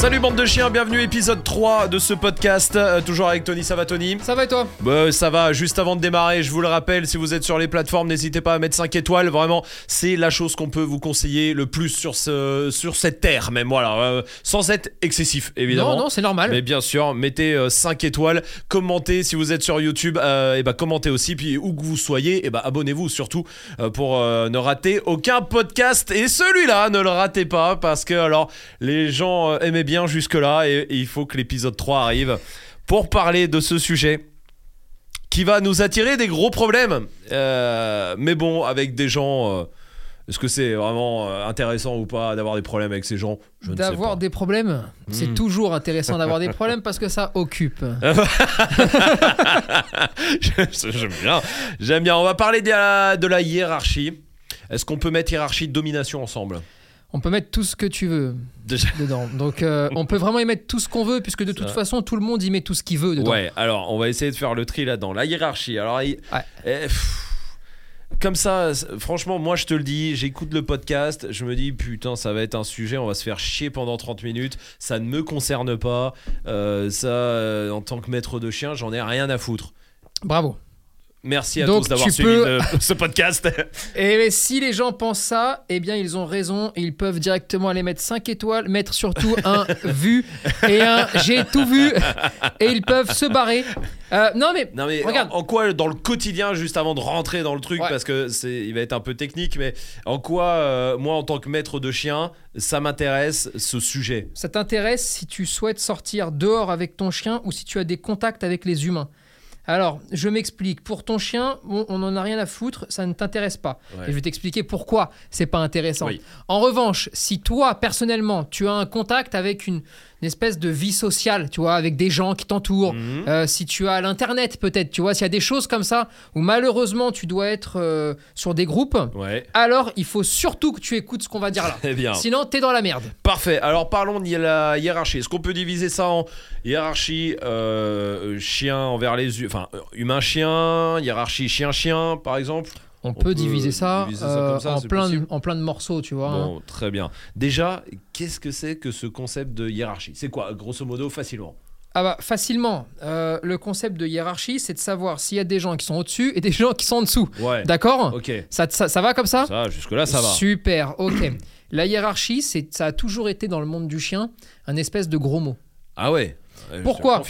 Salut bande de chiens, bienvenue épisode 3 de ce podcast, Euh, toujours avec Tony, ça va Tony? Ça va et toi? Bah, ça va, juste avant de démarrer, je vous le rappelle, si vous êtes sur les plateformes, n'hésitez pas à mettre 5 étoiles, vraiment, c'est la chose qu'on peut vous conseiller le plus sur, ce, sur cette terre même, voilà, euh, sans être excessif évidemment. Non, non, c'est normal. Mais bien sûr, mettez 5 étoiles, commentez si vous êtes sur YouTube, euh, et bah commentez aussi, puis où que vous soyez, et bah abonnez-vous surtout euh, pour euh, ne rater aucun podcast. Et celui-là, ne le ratez pas, parce que alors les gens euh, aimaient bien jusque-là, et, et il faut que l'épisode 3 arrive pour parler de ce sujet qui va nous attirer des gros problèmes. Euh, mais bon, avec des gens... euh, est-ce que c'est vraiment euh, intéressant ou pas d'avoir des problèmes avec ces gens? Je ne sais D'avoir des problèmes, c'est Hmm. toujours intéressant d'avoir des problèmes parce que ça occupe. J'aime bien. J'aime bien. On va parler de la, de la hiérarchie. Est-ce qu'on peut mettre hiérarchie de domination ensemble? On peut mettre tout ce que tu veux Déjà. dedans. Donc euh, on peut vraiment y mettre tout ce qu'on veut puisque de toute façon tout le monde y met tout ce qu'il veut dedans. Ouais, alors on va essayer de faire le tri là-dedans. La hiérarchie. Alors, il- Ouais. eh, pff, comme ça, franchement, moi je te le dis, j'écoute le podcast, je me dis putain, ça va être un sujet, on va se faire chier pendant 30 minutes, ça ne me concerne pas. Euh, ça, euh, en tant que maître de chien, j'en ai rien à foutre. Bravo. Merci à Donc, tous d'avoir suivi peux- le- ce podcast. Et si les gens pensent ça, eh bien ils ont raison. Ils peuvent directement aller mettre 5 étoiles, mettre surtout un vu et un j'ai tout vu. Et ils peuvent se barrer. Euh, non mais Non mais Regarde. En, en quoi dans le quotidien juste avant de rentrer dans le truc Ouais. parce que c'est il va être un peu technique mais en quoi euh, moi en tant que maître de chien ça m'intéresse ce sujet? Ça t'intéresse si tu souhaites sortir dehors avec ton chien ou si tu as des contacts avec les humains? Alors, je m'explique. Pour ton chien, bon, on n'en a rien à foutre, ça ne t'intéresse pas. Ouais. Et je vais t'expliquer pourquoi c'est pas intéressant. Oui. En revanche, si toi, personnellement, tu as un contact avec une, une espèce de vie sociale, tu vois, avec des gens qui t'entourent, Mhm. euh, si tu as l'internet peut-être, tu vois, s'il y a des choses comme ça où malheureusement tu dois être euh, sur des groupes, Ouais. alors il faut surtout que tu écoutes ce qu'on va dire là. Très bien. Sinon, t'es dans la merde. Parfait. Alors parlons de la hiérarchie. Est-ce qu'on peut diviser ça en hiérarchie euh, chien envers les enfin humain chien, hiérarchie chien chien par exemple? On, On peut, peut diviser ça, diviser ça euh, ça, en, plein de, possible en plein de morceaux, tu vois. hein. Bon, très bien. Déjà, qu'est-ce que c'est que ce concept de hiérarchie? C'est quoi grosso modo facilement? Ah bah facilement. Euh, le concept de hiérarchie, c'est de savoir s'il y a des gens qui sont au-dessus et des gens qui sont en dessous. Ouais. D'accord? OK. ça, ça, ça va comme ça? Ça jusque là ça va. Super, ok. La hiérarchie, c'est, ça a toujours été dans le monde du chien un espèce de gros mot. Ah ouais? Je Pourquoi?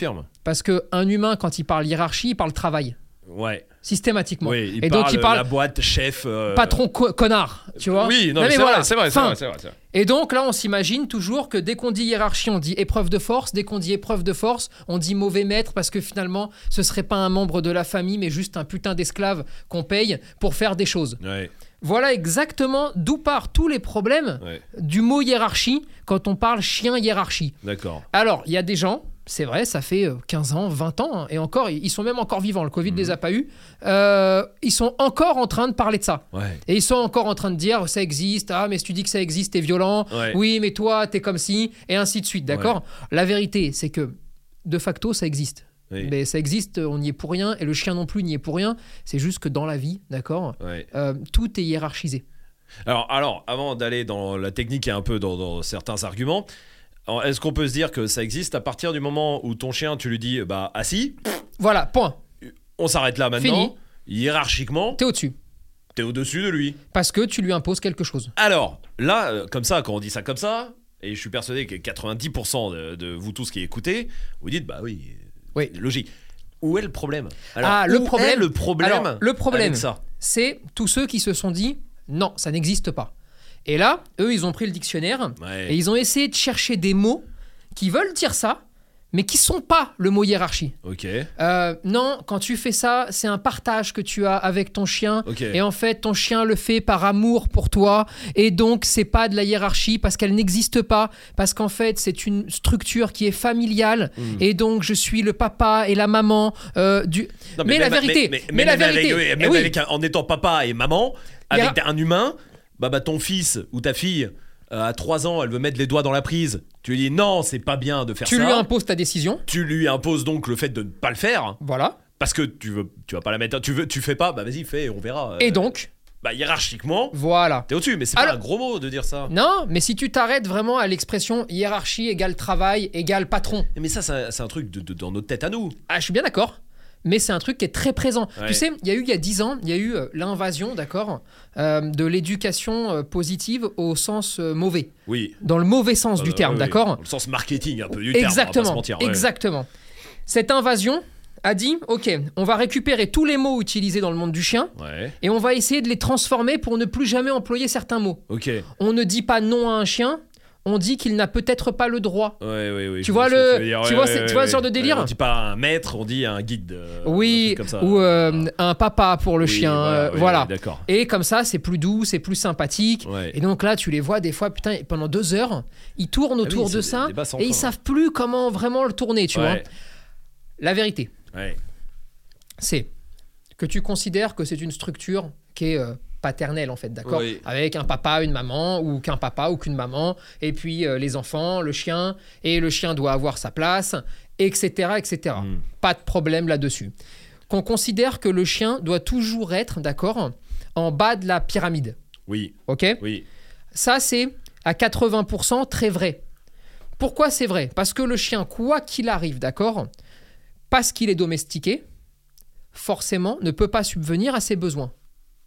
Parce qu'un humain, quand il parle hiérarchie, il parle travail, Ouais. systématiquement. Oui, il et parle donc il parle la boîte chef euh, patron co- connard, tu vois. Oui, non, mais mais c'est voilà. vrai, c'est vrai. Et donc là, on s'imagine toujours que dès qu'on dit hiérarchie, on dit épreuve de force. Dès qu'on dit épreuve de force, on dit mauvais maître parce que finalement, ce serait pas un membre de la famille, mais juste un putain d'esclave qu'on paye pour faire des choses. Ouais, Voilà exactement d'où partent tous les problèmes ouais, du mot hiérarchie quand on parle chien hiérarchie. d'accord. Alors, il y a des gens, c'est vrai, ça fait euh, 15 ans, 20 ans, hein, et encore, ils sont même encore vivants, le Covid ne les a pas eu. Euh, ils sont encore en train de parler de ça. Ouais. Et ils sont encore en train de dire ça existe, ah mais si tu dis que ça existe, t'es violent, Ouais. oui mais toi t'es comme si, et ainsi de suite, d'accord? La vérité c'est que de facto ça existe. Oui. Mais ça existe, on n'y est pour rien, et le chien non plus n'y est pour rien, c'est juste que dans la vie, d'accord? Euh, Tout est hiérarchisé. Alors, alors, avant d'aller dans la technique et un peu dans, dans certains arguments, est-ce qu'on peut se dire que ça existe à partir du moment où ton chien, tu lui dis, bah, assis, Voilà, point. on s'arrête là maintenant. Fini. Hiérarchiquement, T'es au-dessus. t'es au-dessus de lui. Parce que tu lui imposes quelque chose. Alors, là, euh, comme ça, quand on dit ça comme ça, et je suis persuadé que 90% de, de vous tous qui écoutez, vous dites, bah oui, Oui. logique. Où est le problème? Ah, le où problème- est le problème Alors, le problème, avec ça? C'est tous ceux qui se sont dit non, ça n'existe pas. Et là, eux, ils ont pris le dictionnaire Ouais. et ils ont essayé de chercher des mots qui veulent dire ça, mais qui sont pas le mot hiérarchie. Ok. Euh, non, quand tu fais ça, c'est un partage que tu as avec ton chien. Et en fait, ton chien le fait par amour pour toi. Et donc, c'est pas de la hiérarchie parce qu'elle n'existe pas. Parce qu'en fait, c'est une structure qui est familiale. Hmm. Et donc, je suis le papa et la maman euh, du. Non, mais, la vérité, mais, mais, la même avec- vérité, oui, eh même oui. avec un- en étant papa et maman, a- avec un humain, bah, bah ton fils ou ta fille euh, à 3 ans, elle veut mettre les doigts dans la prise. Tu lui dis non, c'est pas bien de faire tu ça. lui imposes ta décision. Tu lui imposes donc le fait de ne pas le faire. Voilà. Parce que tu veux, tu vas pas la mettre. Tu veux, tu fais pas. Bah vas-y, fais, on verra. Et Euh, donc, bah hiérarchiquement, voilà. t'es au-dessus. Mais c'est pas un gros mot de dire ça. Non, mais si tu t'arrêtes vraiment à l'expression hiérarchie égale travail égale patron, Mais ça, c'est un- c'est un truc de, de- dans notre tête à nous. ah, je suis bien d'accord. Mais c'est un truc qui est très présent. Ouais. Tu sais, il y a eu il y a 10 ans, il y a eu euh, l'invasion, d'accord, euh, de l'éducation euh, positive au sens mauvais, Oui. dans le mauvais sens Euh, du terme, oui, d'accord Dans le sens marketing un peu du terme. on va pas se Exactement, mentir, ouais. exactement. Cette invasion a dit, ok, on va récupérer tous les mots utilisés dans le monde du chien Ouais. et on va essayer de les transformer pour ne plus jamais employer certains mots. Ok. On ne dit pas non à un chien, on dit qu'il n'a peut-être pas le droit. Ouais, ouais, ouais. Tu vois le- dire. tu vois tu vois ce genre de délire On dit pas un maître, on dit un guide. euh, oui, ça. ou euh, un papa pour le Oui, chien, oui, voilà. oui. Et comme ça, c'est plus doux, c'est plus sympathique. Et donc là, tu les vois des fois, putain, pendant deux heures, ils tournent Ah autour de ça et ils fin. savent plus comment vraiment le tourner, tu vois. La vérité, c'est que tu considères que c'est une structure qui est euh, paternelle en fait, d'accord Oui. Avec un papa, une maman, ou qu'un papa ou qu'une maman, et puis euh, les enfants, le chien, et le chien doit avoir sa place, etc., etc. Mm. Pas de problème là-dessus. Qu'on considère que le chien doit toujours être, d'accord, en bas de la pyramide, Oui. ok Oui. ça, c'est à 80% très vrai. Pourquoi c'est vrai? Parce que le chien, quoi qu'il arrive, d'accord Parce qu'il est domestiqué, forcément, ne peut pas subvenir à ses besoins.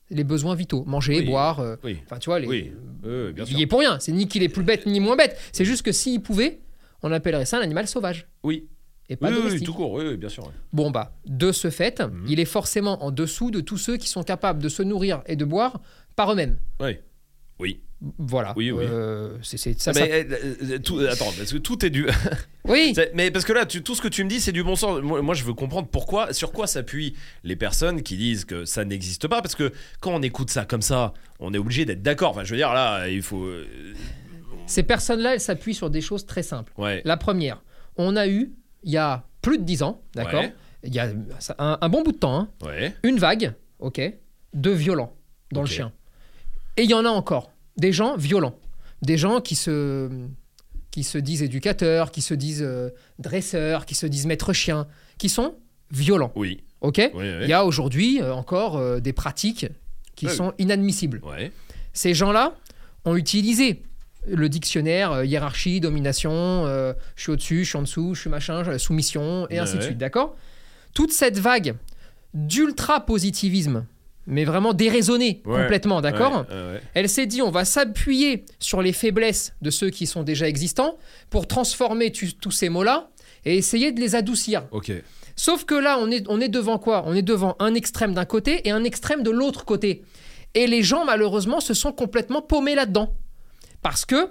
Les besoins vitaux. Manger, Oui. boire. euh, Oui. Enfin, tu vois, les, Oui. Bien il y est pour rien. C'est ni qu'il est plus bête ni moins bête. C'est juste que s'il pouvait, on appellerait ça un animal sauvage. Oui. Et pas domestique. tout court. Oui, bien sûr. Bon, bah, de ce fait, Mhm. il est forcément en dessous de tous ceux qui sont capables de se nourrir et de boire par eux-mêmes. Oui. Oui. Voilà. Oui, oui. Euh, c'est, ça, Ah, ça- mais, euh, euh, tout- attends, parce que tout est du. Oui. Mais parce que là, tu- tout ce que tu me dis, c'est du bon sens. Moi, moi, je veux comprendre pourquoi, sur quoi s'appuient les personnes qui disent que ça n'existe pas. Parce que quand on écoute ça comme ça, on est obligé d'être d'accord. Enfin, je veux dire, là, il faut. euh, Ces personnes-là, elles s'appuient sur des choses très simples. Ouais. La première, on a eu, il y a plus de 10 ans, d'accord Ouais. Il y a un, un bon bout de temps, hein, Ouais. une vague, ok, de violents dans le chien. Et il y en a encore, des gens violents, des gens qui se, qui se disent éducateurs, qui se disent euh, dresseurs, qui se disent maîtres chiens, qui sont violents, Oui. ok? Oui, oui. Il y a aujourd'hui euh, encore euh, des pratiques qui sont inadmissibles. Ces gens-là ont utilisé le dictionnaire euh, hiérarchie, domination, je suis au-dessus, je suis en dessous, je suis machin, soumission, et ainsi de suite, d'accord? Toute cette vague d'ultra-positivisme, mais vraiment déraisonnée Ouais. complètement, d'accord Ouais, ouais, ouais. Elle s'est dit, on va s'appuyer sur les faiblesses de ceux qui sont déjà existants pour transformer tu- tous ces mots-là et essayer de les adoucir. Ok. Sauf que là, on est, on est devant quoi? On est devant un extrême d'un côté et un extrême de l'autre côté. Et les gens, malheureusement, se sont complètement paumés là-dedans. Parce que,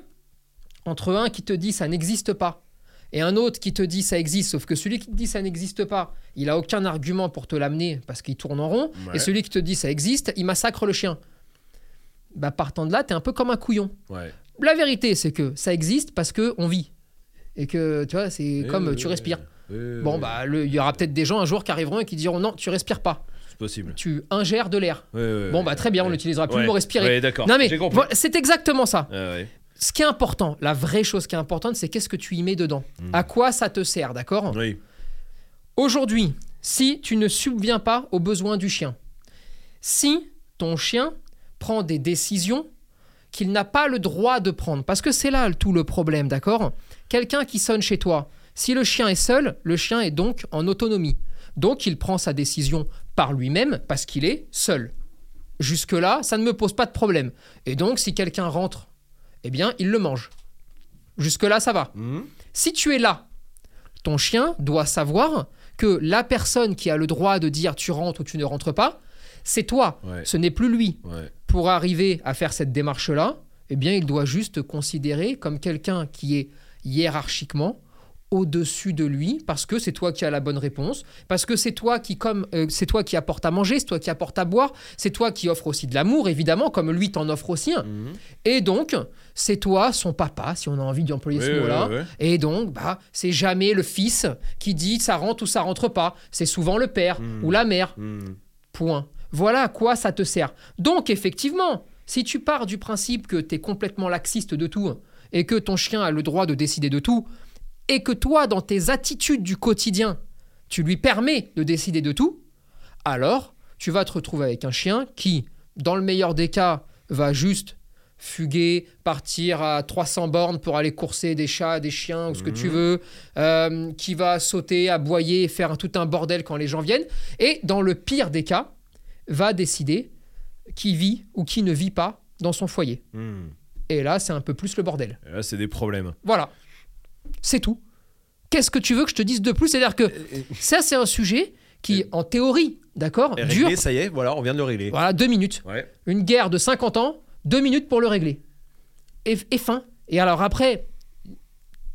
entre un qui te dit ça n'existe pas et un autre qui te dit ça existe, sauf que celui qui te dit ça n'existe pas, il a aucun argument pour te l'amener parce qu'il tourne en rond, Ouais. et celui qui te dit ça existe, il massacre le chien. Bah, partant de là, t'es un peu comme un couillon. Ouais. La vérité, c'est que ça existe parce que on vit. Et que, tu vois, c'est comme tu respires. Bon, bah, il y aura peut-être des gens un jour qui arriveront et qui diront non, tu respires pas. C'est possible. Tu ingères de l'air. Bon, bah, très bien, on n'utilisera plus le mot respirer. Non, mais c'est exactement ça. Ce qui est important, la vraie chose qui est importante, c'est qu'est-ce que tu y mets dedans. Mm. À quoi ça te sert, d'accord? Oui. Aujourd'hui, si tu ne subviens pas aux besoins du chien, si ton chien prend des décisions qu'il n'a pas le droit de prendre, parce que c'est là tout le problème, d'accord? Quelqu'un qui sonne chez toi, si le chien est seul, le chien est donc en autonomie. Donc il prend sa décision par lui-même parce qu'il est seul. Jusque-là, ça ne me pose pas de problème. Et donc si quelqu'un rentre, eh bien, il le mange. Jusque-là, ça va. Mhm. Si tu es là, ton chien doit savoir que la personne qui a le droit de dire tu rentres ou tu ne rentres pas, c'est toi. Ouais. Ce n'est plus lui. Ouais. Pour arriver à faire cette démarche-là, eh bien, il doit juste te considérer comme quelqu'un qui est hiérarchiquement au-dessus de lui parce que c'est toi qui as la bonne réponse, parce que c'est toi qui comme euh, c'est toi qui apporte à manger, c'est toi qui apporte à boire, c'est toi qui offre aussi de l'amour évidemment comme lui t'en offre aussi un. Mhm. Et donc, c'est toi son papa si on a envie d'y employer Ouais, ce mot-là. Et donc, bah, c'est jamais le fils qui dit ça rentre ou ça rentre pas. C'est souvent le père Mm. ou la mère. Mhm. Point. Voilà à quoi ça te sert. Donc, effectivement, si tu pars du principe que tu es complètement laxiste de tout et que ton chien a le droit de décider de tout, et que toi, dans tes attitudes du quotidien, tu lui permets de décider de tout, alors tu vas te retrouver avec un chien qui, dans le meilleur des cas, va juste fuguer, partir à 300 bornes pour aller courser des chats, des chiens ou ce que tu Mhm. veux, euh, qui va sauter, aboyer, faire tout un bordel quand les gens viennent, et dans le pire des cas, va décider qui vit ou qui ne vit pas dans son foyer. Hmm. Et là, c'est un peu plus le bordel. Et Là, c'est des problèmes. Voilà. C'est tout. Qu'est-ce que tu veux que je te dise de plus? C'est-à-dire que ça, c'est un sujet qui, en théorie, d'accord, dure réglé, ça y est, voilà, on vient de le régler. voilà, deux minutes. Ouais. Une guerre de 50 ans, deux minutes pour le régler. Et, et fin. Et alors après,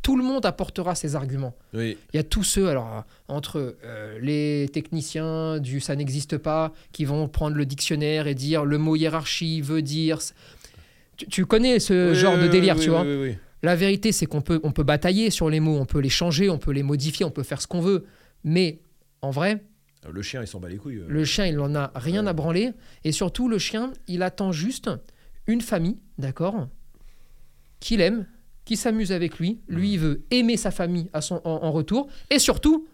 tout le monde apportera ses arguments. Oui. Il y a tous ceux, alors, entre euh, les techniciens du ça n'existe pas, qui vont prendre le dictionnaire et dire le mot hiérarchie veut dire. Tu, tu connais ce Oui, genre de délire, oui, tu oui, vois? La vérité, c'est qu'on peut, on peut batailler sur les mots, on peut les changer, on peut les modifier, on peut faire ce qu'on veut. Mais en vrai, Le chien, il s'en bat les couilles. euh. le chien, il n'en a rien Ouais. à branler. Et surtout, le chien, il attend juste une famille, d'accord Qu'il aime, qui s'amuse avec lui. Lui, il veut aimer sa famille à son, en, en retour. Et surtout,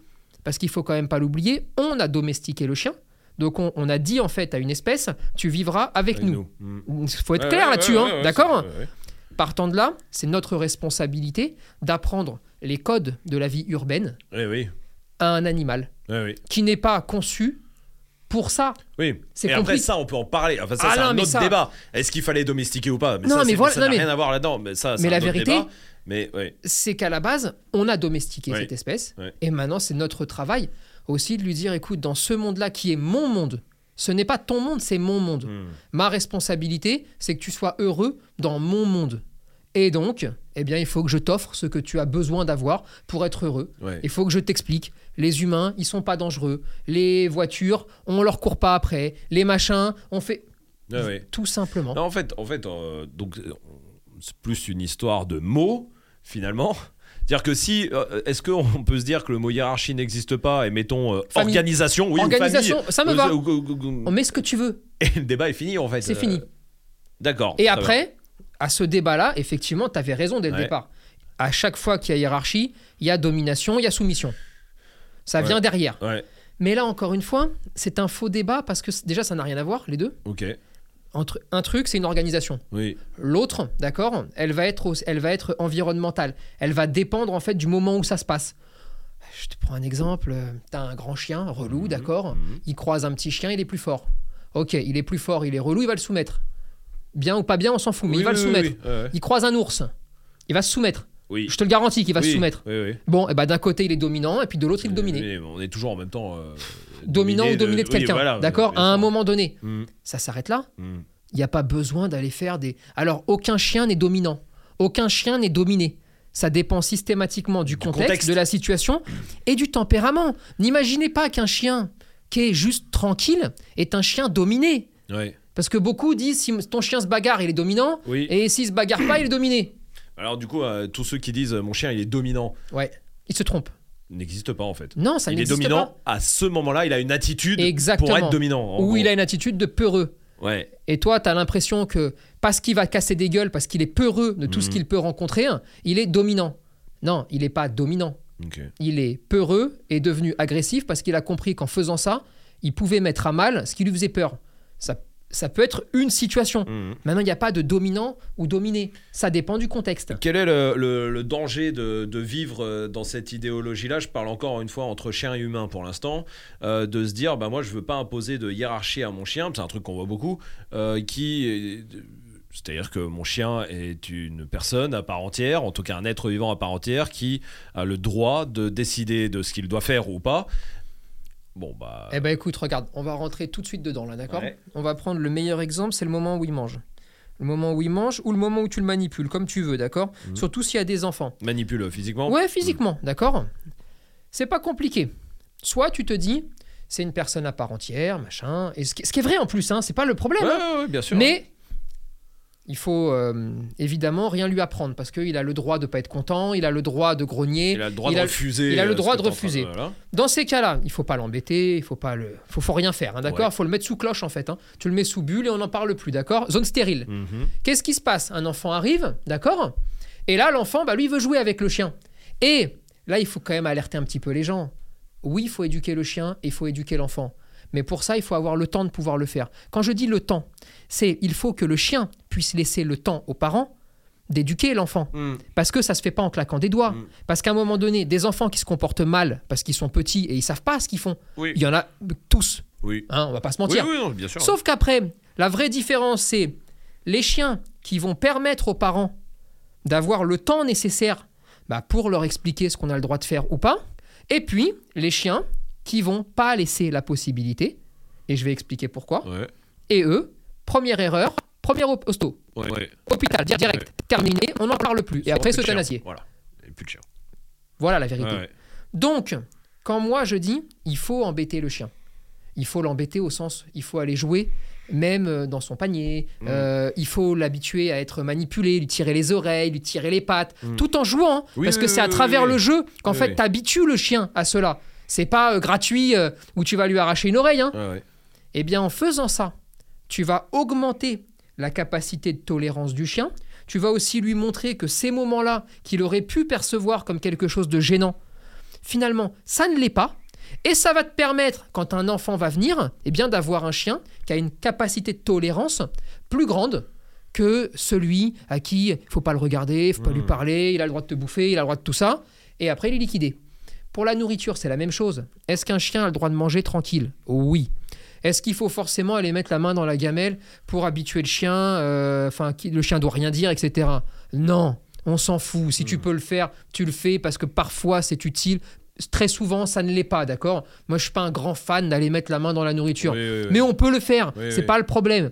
parce qu'il faut quand même pas l'oublier, on a domestiqué le chien. Donc on, on a dit en fait à une espèce, tu vivras avec, Avec nous. Il faut être Ouais, clair ouais, là-dessus, ouais, hein, d'accord. Partant de là, c'est notre responsabilité d'apprendre les codes de la vie urbaine oui. à un animal oui. qui n'est pas conçu pour ça. Oui. C'est et après ça, on peut en parler. Enfin, ça, Ah c'est non, un autre ça- débat. Est-ce qu'il fallait domestiquer ou pas? Mais Non, ça, mais c'est- voilà- ça n'a mais- rien à voir là-dedans. Mais ça, Mais la vérité- débat. Mais ouais. c'est qu'à la base, on a domestiqué cette espèce. Et maintenant, c'est notre travail aussi de lui dire, écoute, dans ce monde-là qui est mon monde, ce n'est pas ton monde, c'est mon monde. Hmm. Ma responsabilité, c'est que tu sois heureux dans mon monde. Et donc, eh bien, il faut que je t'offre ce que tu as besoin d'avoir pour être heureux. Ouais. Il faut que je t'explique. Les humains, ils sont pas dangereux. Les voitures, on leur court pas après. Les machins, on fait ouais. tout simplement. Non, en fait, en fait euh, donc, euh, c'est plus une histoire de mots, finalement. C'est-à-dire que si, euh, est-ce qu'on peut se dire que le mot hiérarchie n'existe pas et mettons euh, organisation, oui, ou Organisation, famille, ça me euh, va. ou- On met ce que tu veux. Et le débat est fini en fait. C'est Euh, fini. D'accord. Et après, à ce débat-là, effectivement, tu avais raison dès le Ouais. départ. À chaque fois qu'il y a hiérarchie, il y a domination, il y a soumission. Ça Ouais. vient derrière. Ouais. Mais là, encore une fois, c'est un faux débat parce que déjà, ça n'a rien à voir, les deux. Ok. Entre un truc, c'est une organisation. Oui. L'autre, d'accord, elle va être, elle va être environnementale. Elle va dépendre en fait du moment où ça se passe. Je te prends un exemple. euh, T'as un grand chien relou, Mhm. d'accord. Mhm. Il croise un petit chien, il est plus fort. Ok, il est plus fort, il est relou, il va le soumettre. Bien ou pas bien, on s'en fout, mais Oui, il va oui, le soumettre. Il croise un ours, il va se soumettre. Oui. Je te le garantis qu'il va Oui, se soumettre. Oui, oui. Bon, et bah, d'un côté, il est dominant, et puis de l'autre, il est dominé. Mais on est toujours en même temps. euh, Dominant ou dominé de quelqu'un, voilà, d'accord À un moment donné, Hmm, ça s'arrête là. hmm. Il n'y a pas besoin d'aller faire des. Alors, aucun chien n'est dominant. Aucun chien n'est dominé. Ça dépend systématiquement du, contexte, contexte. de la situation et du tempérament. N'imaginez pas qu'un chien qui est juste tranquille est un chien dominé. Ouais. Parce que beaucoup disent si ton chien se bagarre, il est dominant, Oui. et s'il se bagarre pas, il est dominé. Alors du coup, euh, tous ceux qui disent euh, mon chien il est dominant Ouais, il se trompe. n'existe pas en fait. Non, ça il est n'existe dominant à ce moment-là, il a une attitude Exactement. pour être dominant. Ou il a une attitude de peureux. Ouais. Et toi, tu as l'impression que parce qu'il va casser des gueules, parce qu'il est peureux de tout ce Mhm. qu'il peut rencontrer, il est dominant. Non, il n'est pas dominant. Il est peureux et devenu agressif parce qu'il a compris qu'en faisant ça, il pouvait mettre à mal ce qui lui faisait peur. Ça, ça peut être une situation. Mhm. Maintenant, il n'y a pas de dominant ou dominé. Ça dépend du contexte. Quel est le, le- le danger de, de vivre euh, dans cette idéologie-là? Je parle encore une fois entre chien et humain pour l'instant, euh, de se dire, bah moi je veux pas imposer de hiérarchie à mon chien, c'est un truc qu'on voit beaucoup, euh, qui, est- c'est-à-dire que mon chien est une personne à part entière, en tout cas un être vivant à part entière, qui a le droit de décider de ce qu'il doit faire ou pas. Bon bah, Eh ben écoute, regarde, on va rentrer tout de suite dedans là, d'accord Ouais. On va prendre le meilleur exemple, c'est le moment où il mange. Le moment où il mange ou le moment où tu le manipules, comme tu veux, d'accord Mhm. Surtout s'il y a des enfants. manipule physiquement. Ouais, physiquement, d'accord C'est pas compliqué. Soit tu te dis, c'est une personne à part entière, machin, et ce qui, est vrai en plus, hein, c'est pas le problème. Ouais, hein. ouais, ouais, bien sûr. Mais il faut euh, évidemment rien lui apprendre parce qu'il a le droit de pas être content, il a le droit de grogner. il a le droit de refuser. il a le euh, droit de refuser. voilà. Dans ces cas-là, il faut pas l'embêter, il faut pas le, faut, faut rien faire, hein, d'accord? Ouais. Faut le mettre sous cloche en fait. hein. Tu le mets sous bulle et on n'en parle plus, d'accord? Zone stérile. Mhm. Qu'est-ce qui se passe? Un enfant arrive, d'accord? Et là, l'enfant, bah, lui, il veut jouer avec le chien. Et là, il faut quand même alerter un petit peu les gens. oui, il faut éduquer le chien et il faut éduquer l'enfant. Mais pour ça, il faut avoir le temps de pouvoir le faire. Quand je dis le temps, c'est il faut que le chien puisse laisser le temps aux parents d'éduquer l'enfant. Mm. Parce que ça se fait pas en claquant des doigts. Mm. Parce qu'à un moment donné, des enfants qui se comportent mal parce qu'ils sont petits et ils savent pas ce qu'ils font, Oui. il y en a tous. Oui. Hein, on va pas se mentir. oui, non, bien sûr. Sauf qu'après, la vraie différence, c'est les chiens qui vont permettre aux parents d'avoir le temps nécessaire bah, pour leur expliquer ce qu'on a le droit de faire ou pas. Et puis, les chiens qui vont pas laisser la possibilité, et je vais expliquer pourquoi. Ouais. Et eux, première erreur, première op- hosto, Ouais. hôpital, di- direct, terminé, on n'en parle plus. Et après, chien. s'euthanasier. Voilà. Et plus de chien. Voilà la vérité. Donc, quand moi je dis, il faut embêter le chien. Il faut l'embêter au sens, il faut aller jouer, même euh, dans son panier. Mm. Euh, il faut l'habituer à être manipulé, lui tirer les oreilles, lui tirer les pattes, Mm. tout en jouant. hein, Oui, parce oui, que c'est à travers oui, oui. le jeu qu'en Oui, fait, oui. tu habitues le chien à cela. C'est pas euh, gratuit euh, où tu vas lui arracher une oreille. hein. Ouais, ouais. Eh bien, en faisant ça, tu vas augmenter la capacité de tolérance du chien. Tu vas aussi lui montrer que ces moments-là, qu'il aurait pu percevoir comme quelque chose de gênant, finalement, ça ne l'est pas. Et ça va te permettre, quand un enfant va venir, eh bien, d'avoir un chien qui a une capacité de tolérance plus grande que celui à qui il faut pas le regarder, il faut pas lui Mhm. parler, il a le droit de te bouffer, il a le droit de tout ça, et après il est liquidé. Pour la nourriture, c'est la même chose. Est-ce qu'un chien a le droit de manger tranquille? Oui. Est-ce qu'il faut forcément aller mettre la main dans la gamelle pour habituer le chien euh, Enfin, le chien doit rien dire, etc. Non, on s'en fout. Si tu peux le faire, tu le fais parce que parfois c'est utile. Très souvent, ça ne l'est pas, d'accord? Moi, je suis pas un grand fan d'aller mettre la main dans la nourriture. Oui, oui, oui. Mais on peut le faire, c'est pas le problème.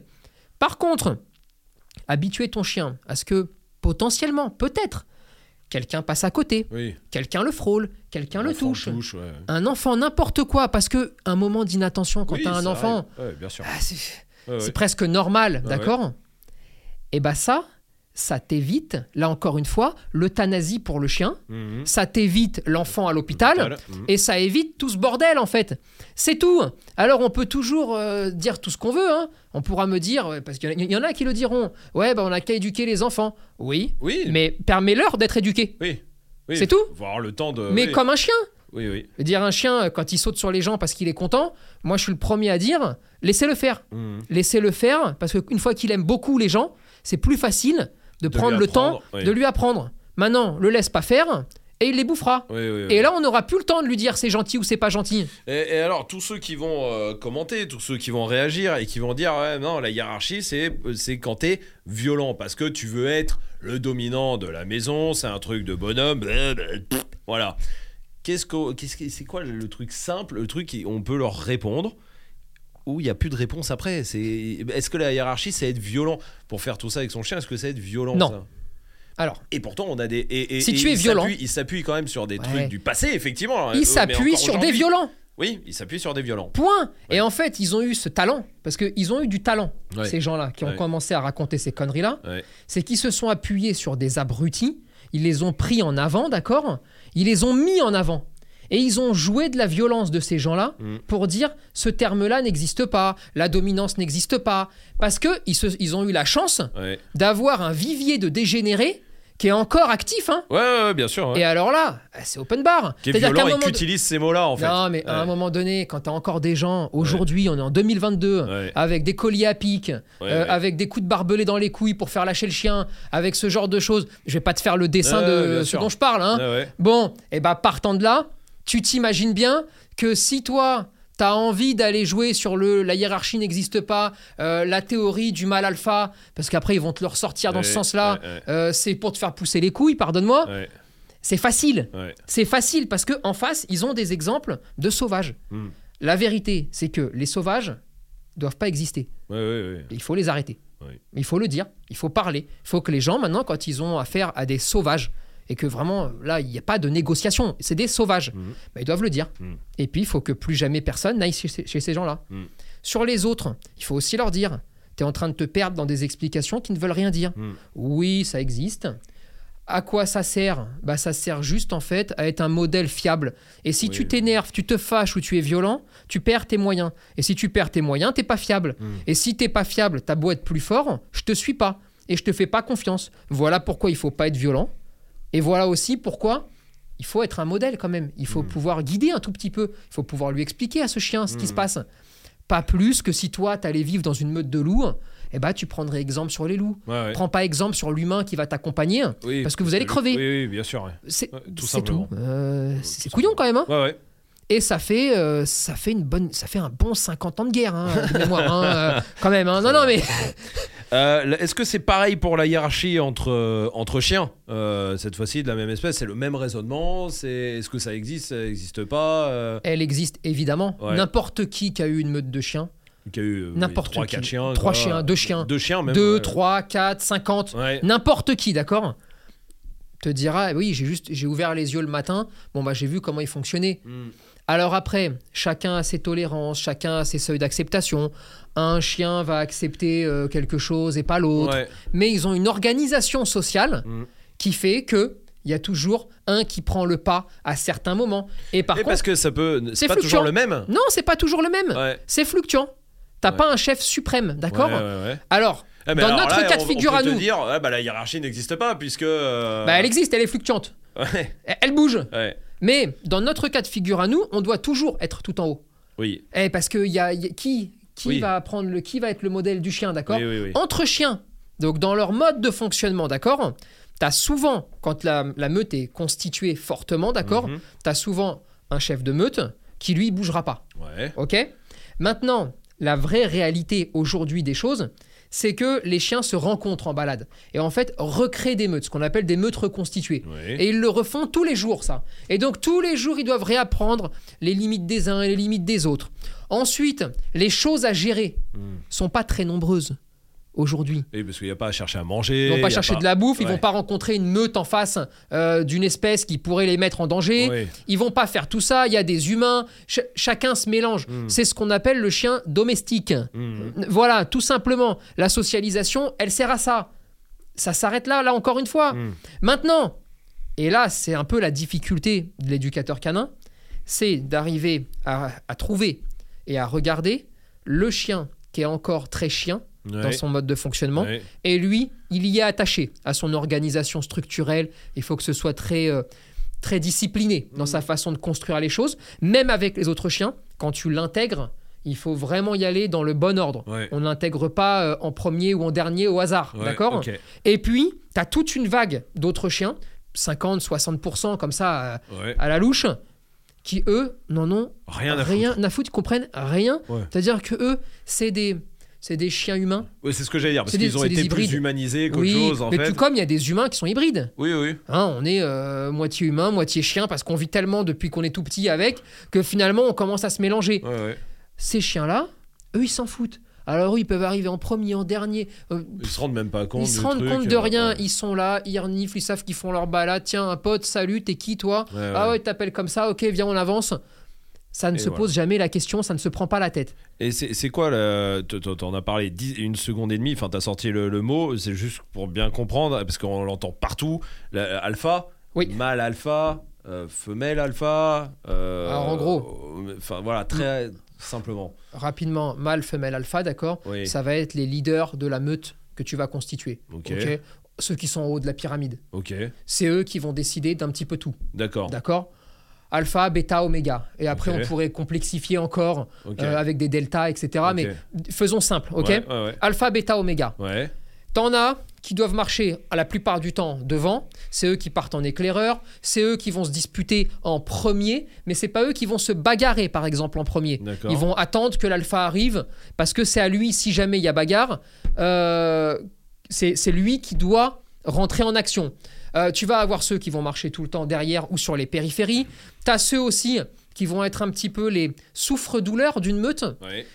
Par contre, habituer ton chien à ce que potentiellement, peut-être, quelqu'un passe à côté, Oui. quelqu'un le frôle, quelqu'un le touche. touche, ouais. Un enfant, n'importe quoi, parce que un moment d'inattention quand Oui, tu as un enfant. Ouais, ah, c'est Ouais, presque normal, d'accord? Et bah ça, ça t'évite, là encore une fois, l'euthanasie pour le chien, Mhm. ça t'évite l'enfant à l'hôpital. Mhm. et ça évite tout ce bordel en fait. C'est tout. Alors on peut toujours euh, dire tout ce qu'on veut. hein. On pourra me dire, parce qu'il y en a- qui le diront, ouais, bah, on n'a qu'à éduquer les enfants. Oui, Oui. mais permets-leur d'être éduqués. Oui. Oui. C'est tout avoir le temps de. Mais oui. comme un chien. Oui, oui. Dire, un chien, quand il saute sur les gens parce qu'il est content, moi je suis le premier à dire, laissez-le faire. Mhm. Laissez-le faire, parce qu'une fois qu'il aime beaucoup les gens, c'est plus facile de, De prendre le temps oui. de lui apprendre. Maintenant, le laisse pas faire, et il les bouffera. Oui, oui, oui. Et là, on n'aura plus le temps de lui dire c'est gentil ou c'est pas gentil. Et, et alors, tous ceux qui vont euh, commenter, tous ceux qui vont réagir et qui vont dire ouais, non, la hiérarchie, c'est c'est quand t'es violent parce que tu veux être le dominant de la maison, c'est un truc de bonhomme, voilà. Qu'est-ce que qu'est-ce que c'est quoi le truc simple, le truc qui- on peut leur répondre où il y a plus de réponse après. C'est est-ce que la hiérarchie, c'est être violent pour faire tout ça avec son chien Est-ce que c'est être violent Non. ça Alors, Et pourtant, on a des. Et, et- Si et tu es violent- il s'appuie quand même sur des Ouais. trucs du passé, effectivement. Euh, il s'appuie sur des violents. Oui, il s'appuie sur des violents. Point. Et en fait, ils ont eu ce talent, parce qu'ils ont eu du talent, Ouais. ces gens-là, qui ont Ouais. commencé à raconter ces conneries-là. C'est qu'ils se sont appuyés sur des abrutis, ils les ont pris en avant, d'accord? Ils les ont mis en avant. Et ils ont joué de la violence de ces gens-là Mm. pour dire ce terme-là n'existe pas, la dominance n'existe pas. Parce qu'ils ils ont eu la chance Ouais. d'avoir un vivier de dégénérés qui est encore actif. Hein Ouais, ouais, ouais, bien sûr. ouais. et alors là, c'est open bar. Qui est violent un et qui de- utilise ces mots-là, en fait. non, mais à un moment donné, quand t'as encore des gens, aujourd'hui, on est en 2022, Ouais. avec des colliers à pic, euh, avec des coups de barbelé dans les couilles pour faire lâcher le chien, avec ce genre de choses. Je vais pas te faire le dessin de ce sûr. dont je parle. Hein. Bon, et bah partant de là, tu t'imagines bien que si toi, t'as envie d'aller jouer sur le la hiérarchie n'existe pas, euh, la théorie du mal alpha, parce qu'après ils vont te le ressortir dans Ouais, ce sens-là, ouais, ouais. euh, c'est pour te faire pousser les couilles, pardonne-moi. C'est facile. C'est facile parce que en face, ils ont des exemples de sauvages. Hmm. La vérité, c'est que les sauvages doivent pas exister. Il faut les arrêter. Il faut le dire, il faut parler. Il faut que les gens, maintenant, quand ils ont affaire à des sauvages, et que vraiment, là, il n'y a pas de négociation, c'est des sauvages, bah, ils doivent le dire. Mhm. Et puis, il faut que plus jamais personne n'aille chez, ces- chez ces gens-là. Mhm. Sur les autres, il faut aussi leur dire, tu es en train de te perdre dans des explications qui ne veulent rien dire. Mhm. Oui, ça existe. À quoi ça sert? Bah, Ça sert juste en fait à être un modèle fiable. Et si Oui. tu t'énerves, tu te fâches ou tu es violent, tu perds tes moyens. Et si tu perds tes moyens, t'es pas fiable. Et si t'es pas fiable, t'as beau être plus fort, je te suis pas. Et je te fais pas confiance. Voilà pourquoi il faut pas être violent. Et voilà aussi pourquoi il faut être un modèle quand même. Il faut Mm. pouvoir guider un tout petit peu. Il faut pouvoir lui expliquer à ce chien ce qui se passe. Pas plus que si toi, tu allais vivre dans une meute de loups, eh ben, tu prendrais exemple sur les loups. Ouais, ouais. Prends pas exemple sur l'humain qui va t'accompagner. Oui, parce que vous allez crever. Oui, oui, bien sûr. ouais. C'est tout c'est. Euh, c'est tout couillon quand même. hein. Et ça fait, euh, ça fait une bonne, ça fait un bon 50 ans de guerre, hein, de mémoire, hein, euh, quand même. hein. Non, non, mais Euh, Est-ce que c'est pareil pour la hiérarchie entre, entre chiens Cette fois-ci, de la même espèce, c'est le même raisonnement? C'est- Est-ce que ça existe Ça n'existe pas elle existe évidemment. Ouais. N'importe qui qui a eu une meute de chiens, y a eu N'importe 3 qui. 4 chiens. Trois quoi. chiens, deux chiens. Deux chiens, même. 2, ouais. 3, 4, 50, Ouais. n'importe qui, d'accord? Te dira, oui, j'ai juste, j'ai ouvert les yeux le matin, bon bah j'ai vu comment ils fonctionnaient. Mm. Alors après, chacun a ses tolérances, chacun a ses seuils d'acceptation. Un chien va accepter euh, quelque chose et pas l'autre. Ouais. Mais ils ont une organisation sociale Mm. qui fait que il y a toujours un qui prend le pas à certains moments. Et par contre, parce que ça peut. C'est pas toujours le même. non, c'est pas toujours le même. Ouais. C'est fluctuant. T'as Ouais. pas un chef suprême, d'accord. Alors, Ah, mais Dans notre là, cas de figure on peut à te nous. dire, ouais, bah, la hiérarchie n'existe pas puisque. euh, bah, elle existe, elle est fluctuante. Elle bouge. Mais dans notre cas de figure à nous, on doit toujours être tout en haut. Oui. Eh, parce que y a, y a- qui, qui, Oui. va prendre le, qui va être le modèle du chien, d'accord Oui, oui, oui. Entre chiens, donc dans leur mode de fonctionnement, d'accord T'as souvent, quand la, la meute est constituée fortement, d'accord Mhm. T'as souvent un chef de meute qui lui bougera pas. Ouais. Ok Maintenant, la vraie réalité aujourd'hui des choses, c'est que les chiens se rencontrent en balade et en fait recréent des meutes, ce qu'on appelle des meutes reconstituées. Et ils le refont tous les jours, ça. Et donc tous les jours, ils doivent réapprendre les limites des uns et les limites des autres. Ensuite, les choses à gérer Mm. sont pas très nombreuses aujourd'hui. Oui, parce qu'il n'y a pas à chercher à manger. Ils vont pas chercher de la bouffe, ils Ouais. vont pas rencontrer une meute en face euh, d'une espèce qui pourrait les mettre en danger. Oui. Ils vont pas faire tout ça. Il y a des humains. Ch- chacun se mélange. Mm. C'est ce qu'on appelle le chien domestique. Mm. Voilà, tout simplement. La socialisation, elle sert à ça. Ça s'arrête là, là encore une fois. Mm. Maintenant, et là, c'est un peu la difficulté de l'éducateur canin, c'est d'arriver à, à trouver et à regarder le chien qui est encore très chien dans son mode de fonctionnement. Ouais. Et lui, il y est attaché à son organisation structurelle. Il faut que ce soit très, euh, très discipliné dans Mm. sa façon de construire les choses. Même avec les autres chiens, quand tu l'intègres, il faut vraiment y aller dans le bon ordre. Ouais. On n'intègre pas euh, en premier ou en dernier au hasard. D'accord? Et puis, tu as toute une vague d'autres chiens, 50, 60% comme ça euh, à la louche, qui eux n'en ont Rien à rien foutre. à foutre, ils comprennent rien. Ouais. C'est-à-dire que eux, c'est des, c'est des chiens humains. C'est ce que j'allais dire, parce qu'ils ont été plus hybrides. humanisés qu'autre Oui, chose, en mais fait. tout comme il y a des humains qui sont hybrides. Oui, oui. Hein, on est euh, moitié humain, moitié chien, parce qu'on vit tellement depuis qu'on est tout petit avec, que finalement on commence à se mélanger. Ouais, ouais. Ces chiens-là, eux, ils s'en foutent. Alors eux, ils peuvent arriver en premier, en dernier. Euh, Ils se rendent même pas compte ils se rendent truc, compte de euh, rien. ouais. Ils sont là, ils reniflent, ils savent qu'ils font leur balade. Tiens, un pote, salut, t'es qui toi? Ouais, ouais. Ah ouais, t'appelles comme ça, ok, viens, on avance. Ça ne Et se voilà. pose jamais la question, ça ne se prend pas la tête. Et c'est quoi, t'en as parlé dix- une seconde et demie, enfin t'as sorti le, le mot, c'est juste pour bien comprendre, parce qu'on l'entend partout, la- alpha, Oui. mâle alpha, euh, femelle alpha. euh, Alors, en gros. euh, Enfin voilà, très simplement. Rapidement, mâle, femelle, alpha, d'accord Oui. Ça va être les leaders de la meute que tu vas constituer. Ok. ok Ceux qui sont en haut de la pyramide. Ok, C'est eux qui vont décider d'un petit peu tout. d'accord. D'accord Alpha, bêta, oméga. Et après, on pourrait complexifier encore euh, avec des deltas, etc. Mais faisons simple, ok Ouais, ouais, ouais. Alpha, bêta, oméga. T'en as qui doivent marcher à la plupart du temps devant. C'est eux qui partent en éclaireur. C'est eux qui vont se disputer en premier. Mais c'est pas eux qui vont se bagarrer, par exemple, en premier. Ils vont attendre que l'alpha arrive parce que c'est à lui, si jamais il y a bagarre, euh, c'est lui qui doit rentrer en action. Euh, tu vas avoir ceux qui vont marcher tout le temps derrière ou sur les périphéries. Tu as ceux aussi qui vont être un petit peu les souffres-douleurs d'une meute.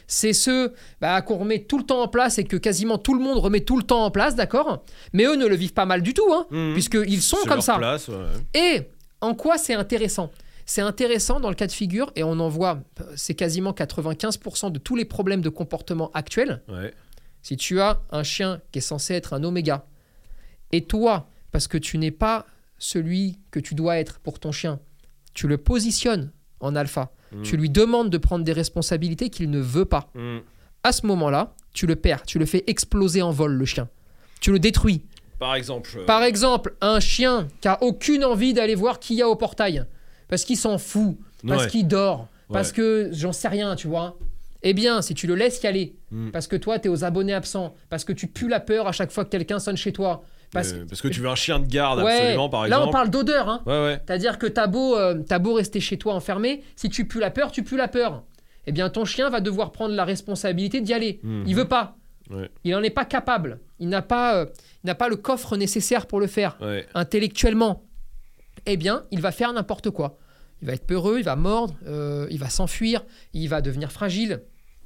C'est ceux bah, qu'on remet tout le temps en place et que quasiment tout le monde remet tout le temps en place, d'accord? Mais eux ne le vivent pas mal du tout, hein, Mhm. puisqu'ils sont comme ça. place, ouais. Et en quoi c'est intéressant? C'est intéressant dans le cas de figure, et on en voit, c'est quasiment 95% de tous les problèmes de comportement actuels. Ouais. Si tu as un chien qui est censé être un oméga, et toi, parce que tu n'es pas celui que tu dois être pour ton chien, tu le positionnes en alpha, Mhm. tu lui demandes de prendre des responsabilités qu'il ne veut pas. Mhm. À ce moment-là, tu le perds, tu le fais exploser en vol, le chien. Tu le détruis. Par exemple. euh, Par exemple, un chien qui a aucune envie d'aller voir qui y a au portail, parce qu'il s'en fout, parce Ouais. qu'il dort, parce que j'en sais rien, tu vois. Eh bien, si tu le laisses y aller, Mm. parce que toi, tu es aux abonnés absents, parce que tu pues la peur à chaque fois que quelqu'un sonne chez toi, parce, euh, parce que tu veux un chien de garde, Ouais, absolument, par là exemple. on parle d'odeur, hein. Ouais, ouais. C'est-à-dire que t'as beau, euh, beau rester chez toi enfermé, si tu pues la peur, tu pues la peur. Eh bien, ton chien va devoir prendre la responsabilité d'y aller. Mhm. Il veut pas. Ouais. Il n'en est pas capable. Il n'a pas, euh, il n'a pas le coffre nécessaire pour le faire. Ouais. Intellectuellement, eh bien, il va faire n'importe quoi. Il va être peureux, il va mordre, il va s'enfuir, il va devenir fragile.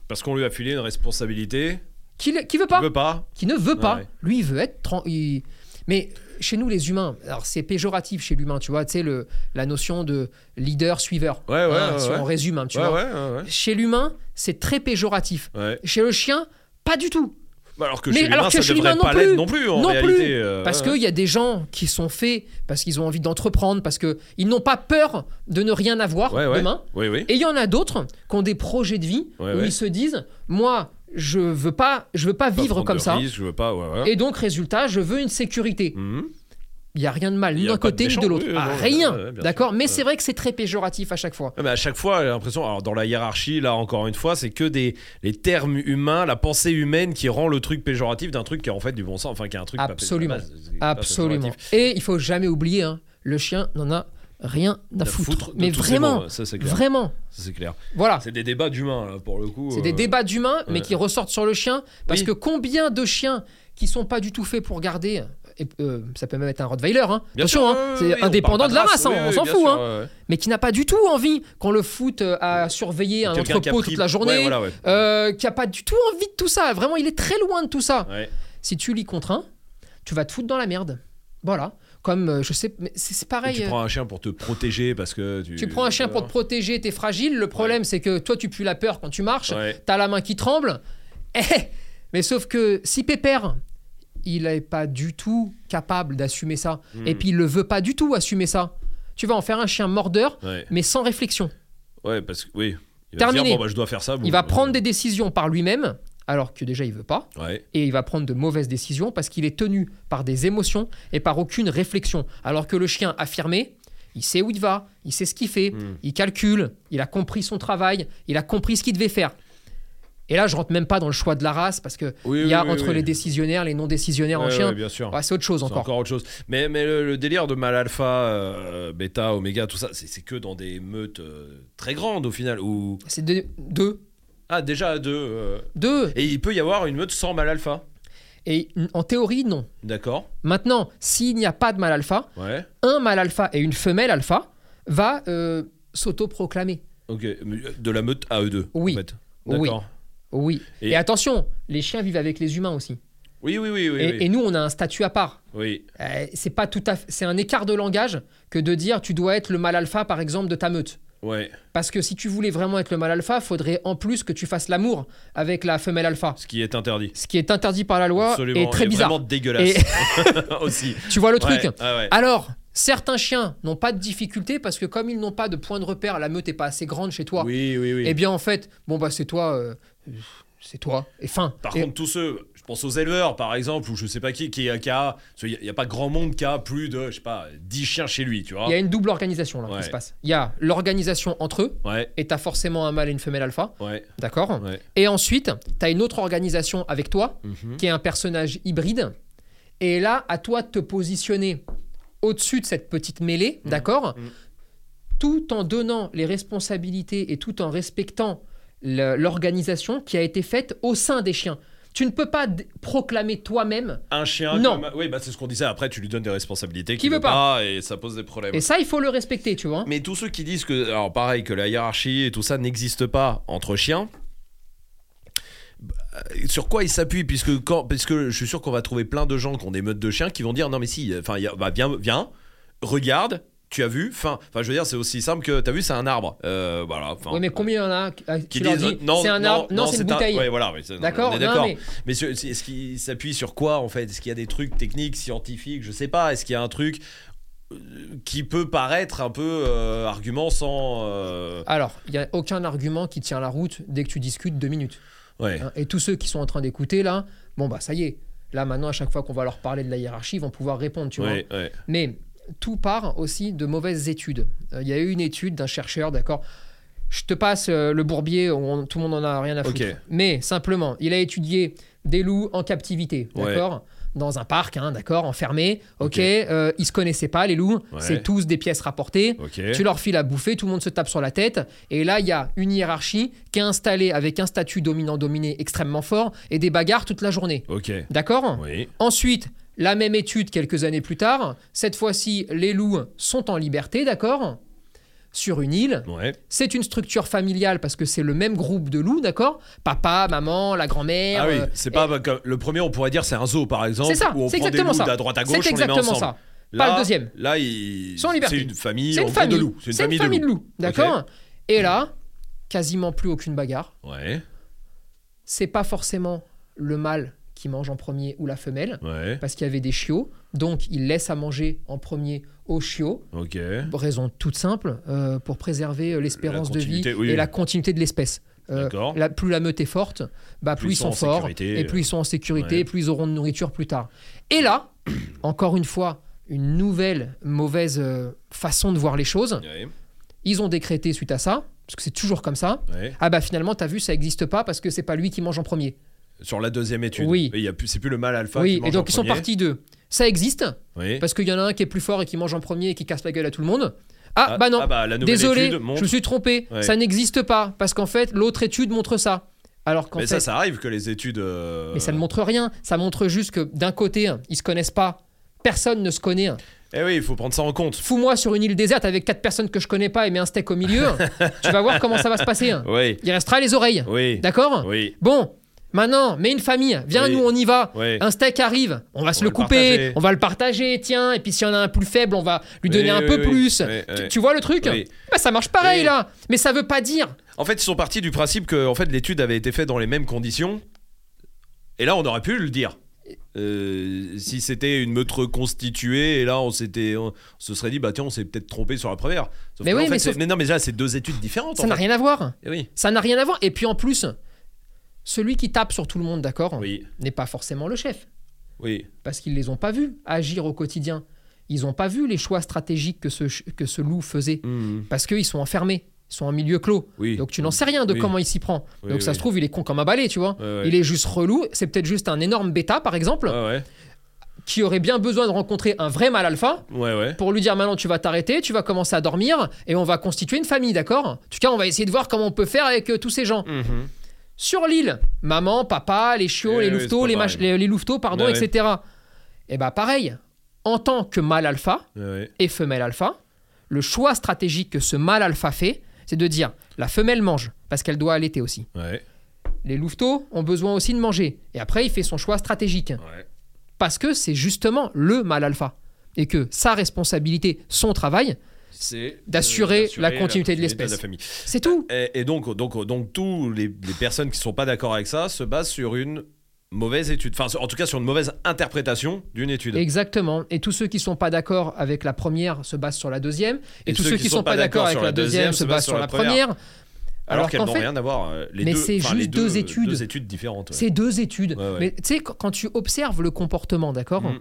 Parce qu'on lui a filé une responsabilité. Qui, le- qui veut pas veut pas. Qui ne veut pas. Ouais. Lui, il veut être. il- Mais chez nous, les humains, alors c'est péjoratif chez l'humain, tu vois, tu sais, le- la notion de leader-suiveur. Ouais, ouais, Hein, ouais, si on résume, hein, tu vois. Chez l'humain, c'est très péjoratif. Chez le chien, pas du tout. Bah, alors que Mais chez l'humain, que ça chez devrait l'humain non pas l'être plus. non plus, en Non réalité. plus. euh, Parce qu'il y a des gens qui sont faits parce qu'ils ont envie d'entreprendre, parce qu'ils n'ont pas peur de ne rien avoir demain. Oui, oui. Et il y en a d'autres qui ont des projets de vie où ils se disent Moi, je veux pas, je veux pas Pas vivre comme ça. risque, je veux pas, ouais, ouais. Et donc, résultat, je veux une sécurité. Mhm. Il n'y a rien de mal, d'un côté ni de l'autre. oui, Ah, rien. ouais, D'accord? Mais c'est vrai que c'est très péjoratif à chaque fois. Ouais, mais à chaque fois, j'ai l'impression, alors dans la hiérarchie, là encore une fois, c'est que des les termes humains, la pensée humaine qui rend le truc péjoratif d'un truc qui est en fait du bon sens, enfin qui est un truc pas Absolument. pas Absolument. péjoratif. Et il faut jamais oublier, hein, le chien n'en a rien à foutre. Mais vraiment, ça c'est clair. vraiment. C'est clair. Voilà. C'est des débats d'humains pour le coup. C'est des euh, débats d'humains, mais qui ressortent sur le chien. Parce Oui. que combien de chiens qui sont pas du tout faits pour garder, et, euh, ça peut même être un Rottweiler, hein, Bien sûr, hein, c'est indépendant de la race, hein, oui, on s'en fout, sûr, hein, ouais, mais qui n'a pas du tout envie qu'on le foute euh, à surveiller un a entrepôt toute la journée, Ouais, voilà, ouais. qui a pas du tout envie de tout ça. Vraiment, il est très loin de tout ça. Si tu lis contre un, tu vas te foutre dans la merde. Voilà. Comme, euh, je sais, c'est Et pareil. tu euh, prends un chien pour te protéger parce que tu. tu prends un chien pour te protéger, t'es fragile. Le problème, c'est que toi, tu pues la peur quand tu marches. Ouais. T'as la main qui tremble. Eh, mais sauf que si Pépère, il n'est pas du tout capable d'assumer ça, Hmm. et puis il le veut pas du tout assumer ça, tu vas en faire un chien mordeur, Ouais. mais sans réflexion. Ouais, parce que oui. Il va Terminé. Dire, bon, bah, je dois faire ça. bon, Il va bah, prendre des décisions par lui-même, alors que déjà il veut pas, Ouais. et il va prendre de mauvaises décisions parce qu'il est tenu par des émotions et par aucune réflexion. Alors que le chien affirmé, il sait où il va, il sait ce qu'il fait, Hmm. il calcule, il a compris son travail, il a compris ce qu'il devait faire. Et là, je rentre même pas dans le choix de la race parce que Oui, il y a oui, oui, entre les décisionnaires, les non décisionnaires en chien. bien sûr. Ouais, c'est autre chose encore. encore autre chose. Mais, mais le, le délire de mal alpha, euh, bêta, oméga, tout ça, c'est que dans des meutes euh, très grandes au final. Où... C'est deux, deux, Ah, déjà à deux. euh, deux. Et il peut y avoir une meute sans mal alpha. Et en théorie, non. D'accord. Maintenant, s'il n'y a pas de mâle alpha, Ouais. un mâle alpha et une femelle alpha va euh, s'auto-proclamer. Ok. Mais De la meute à eux deux. Oui. En fait. Oui. D'accord. Oui. Et... Et- attention, les chiens vivent avec les humains aussi. Oui, oui, oui, oui. et, oui. et nous, on a un statut à part. Oui. Euh, c'est pas tout à fait, c'est un écart de langage que de dire tu dois être le mâle alpha par exemple de ta meute. Ouais. Parce que si tu voulais vraiment être le mâle alpha, faudrait en plus que tu fasses l'amour avec la femelle alpha. Ce qui est interdit. Ce qui est interdit par la loi Absolument. et très Et bizarre. Vraiment dégueulasse. Et aussi. tu vois le truc ouais. Alors, certains chiens n'ont pas de difficulté parce que comme ils n'ont pas de point de repère, la meute est pas assez grande chez toi. Oui, oui, oui. Eh bien en fait, bon bah c'est toi, euh, c'est toi. Et fin. Par Et- contre, tous ceux, pense aux éleveurs par exemple, ou je sais pas qui, qui, qui a. Il n'y a, pas grand monde qui a plus de, je sais pas, 10 chiens chez lui, tu vois. il y a une double organisation là Ouais. qui se passe. Il y a l'organisation entre eux, Ouais, et t'as forcément un mâle et une femelle alpha, ouais, d'accord. Et ensuite, t'as une autre organisation avec toi, Mhm. qui est un personnage hybride. Et là, à toi de te positionner au-dessus de cette petite mêlée, d'accord Mhm. Tout en donnant les responsabilités et tout en respectant le- l'organisation qui a été faite au sein des chiens. Tu ne peux pas proclamer toi-même. Un chien. Non. comme- Oui, bah c'est ce qu'on disait. Après, tu lui donnes des responsabilités Qui veut pas. et ça pose des problèmes. Et ça, il faut le respecter, tu vois. Mais tous ceux qui disent que, alors pareil, que la hiérarchie et tout ça n'existe pas entre chiens, bah, sur quoi ils s'appuient? Puisque, quand, puisque je suis sûr qu'on va trouver plein de gens qui ont des meutes de chiens qui vont dire non mais si, enfin bah, viens, viens, regarde, tu as vu, fin, enfin je veux dire c'est aussi simple que t'as vu c'est un arbre, Euh, voilà. Oui, mais combien il y en a qui qui leur disent dit, non c'est un non, arbre, non, c'est une un- bouteille. ouais, voilà, D'accord d'accord. mais- est-ce qu'il s'appuie sur quoi en fait? Est-ce qu'il y a des trucs techniques, scientifiques? Je sais pas. Est-ce qu'il y a un truc euh, qui peut paraître un peu euh, argument sans. euh, Alors, il n'y a aucun argument qui tient la route dès que tu discutes deux minutes. Ouais. hein. Et tous ceux qui sont en train d'écouter là, bon bah ça y est, Là, maintenant, à chaque fois qu'on va leur parler de la hiérarchie, ils vont pouvoir répondre, tu vois. Ouais. Mais tout part aussi de mauvaises études. Euh, Il y a eu une étude d'un chercheur, d'accord Je te passe euh, le bourbier, on- tout le monde en a rien à foutre. Mais simplement, il a étudié des loups en captivité, Ouais. d'accord Dans un parc, hein, d'accord, enfermés. Ok, Ok. euh, ils se connaissaient pas, les loups. Ouais. C'est tous des pièces rapportées. Tu leur files à bouffer, tout le monde se tape sur la tête. Et là, il y a une hiérarchie qui est installée avec un statut dominant-dominé extrêmement fort et des bagarres toute la journée. Ok. D'accord Oui. Ensuite, la même étude quelques années plus tard. Cette fois-ci, les loups sont en liberté, d'accord? Sur une île. Ouais. C'est une structure familiale parce que c'est le même groupe de loups, d'accord? Papa, maman, la grand-mère. Ah oui, euh, c'est pas comme- le premier, on pourrait dire c'est un zoo par exemple. C'est ça, c'est exactement ça. droite à gauche, C'est exactement ça. Là, Pas le deuxième. Là, ils... Sont en liberté. c'est une famille, une famille. de loups. C'est une famille, une famille de loups, d'accord? Et là, quasiment plus aucune bagarre. Ouais, C'est pas forcément le mâle qui mange en premier ou la femelle, ouais, parce qu'il y avait des chiots. Donc, il laisse à manger en premier aux chiots. ok. Raison toute simple, euh, pour préserver euh, l'espérance de vie oui, et la continuité de l'espèce. Euh, la- plus la meute est forte, bah, plus, ils sont, forts, sécurité, et plus ils sont en sécurité, ouais. plus ils auront de nourriture plus tard. Et là, encore une fois, une nouvelle mauvaise façon de voir les choses. Ouais, Ils ont décrété suite à ça, parce que c'est toujours comme ça. ouais. Ah bah finalement, t'as vu, ça n'existe pas parce que c'est pas lui qui mange en premier. Sur la deuxième étude. Oui. Et il y a plus, c'est plus le mâle alpha. qui oui, mange et en donc ils sont partis de. Ça existe, Oui. parce qu'il y en a un qui est plus fort et qui mange en premier et qui casse la gueule à tout le monde. Ah, Ah, bah non, ah bah, la Désolé, montre- je me suis trompé. Ouais. Ça n'existe pas parce qu'en fait, l'autre étude montre ça. Alors qu'en Mais fait, ça, ça arrive que les études. euh, mais ça ne montre rien. Ça montre juste que d'un côté, ils se connaissent pas. Personne ne se connaît. Eh oui, il faut prendre ça en compte. Fous-moi sur une île déserte avec quatre personnes que je connais pas et mets un steak au milieu. tu vas voir comment ça va se passer. Oui, Il restera les oreilles. oui. D'accord? Oui, Bon, maintenant, mets une famille. Viens, Oui. nous, on y va. oui. Un steak arrive, on va se le couper, on va le partager, tiens, et puis s'il y en a un plus faible, on va lui Oui, donner un peu plus. Tu- vois le truc. Bah, Ça marche pareil là, mais ça veut pas dire. En fait, ils sont partis du principe que en fait, l'étude avait été faite dans les mêmes conditions. Et là, on aurait pu le dire. Euh, si c'était une meute reconstituée, et là, on s'était, on, se serait dit, bah tiens, on s'est peut-être trompé sur la première. Sauf Mais que là, oui, en mais sauf- non, mais là, c'est deux études différentes. Ça n'a rien à voir. Eh oui. Ça n'a rien à voir. Et puis en plus, celui qui tape sur tout le monde, d'accord, Oui, n'est pas forcément le chef, oui, parce qu'ils les ont pas vus agir au quotidien. Ils n'ont pas vu les choix stratégiques que ce, que ce loup faisait, Mhm. parce qu'ils sont enfermés, ils sont en milieu clos. oui. Donc tu n'en sais rien de Oui. comment il s'y prend. Oui, Donc ça se trouve, il est con comme un balai, tu vois. Ouais, ouais. Il est juste relou. C'est peut-être juste un énorme bêta, par exemple, ouais, qui aurait bien besoin de rencontrer un vrai mâle alpha pour lui dire maintenant tu vas t'arrêter, tu vas commencer à dormir et on va constituer une famille, d'accord? En tout cas, on va essayer de voir comment on peut faire avec euh, tous ces gens. Mhm. Sur l'île, maman, papa, les chiots, Eh les oui, louveteaux, les, louveteaux, pardon, ouais. etc. Et bah pareil, en tant que mâle alpha ouais. et femelle alpha, le choix stratégique que ce mâle alpha fait, c'est de dire la femelle mange parce qu'elle doit allaiter aussi. Les louveteaux ont besoin aussi de manger. Et après, il fait son choix stratégique. Parce que c'est justement le mâle alpha. Et que sa responsabilité, son travail, C'est D'assurer euh, la continuité de l'espèce. c'est tout. Et, et donc, donc, donc, tous les, les personnes qui sont pas d'accord avec ça se basent sur une mauvaise étude. Enfin, en tout cas, sur une mauvaise interprétation d'une étude. Exactement. Et tous ceux qui sont pas d'accord avec la première se basent sur la deuxième. Et, tous ceux qui sont pas d'accord avec la deuxième se basent sur la première. Alors, Alors qu'elles n'ont rien à voir. euh, Les mais deux, c'est les juste deux études. Deux études différentes. ouais. C'est deux études. Ouais, ouais. Mais tu sais, quand quand tu observes le comportement, d'accord Mm.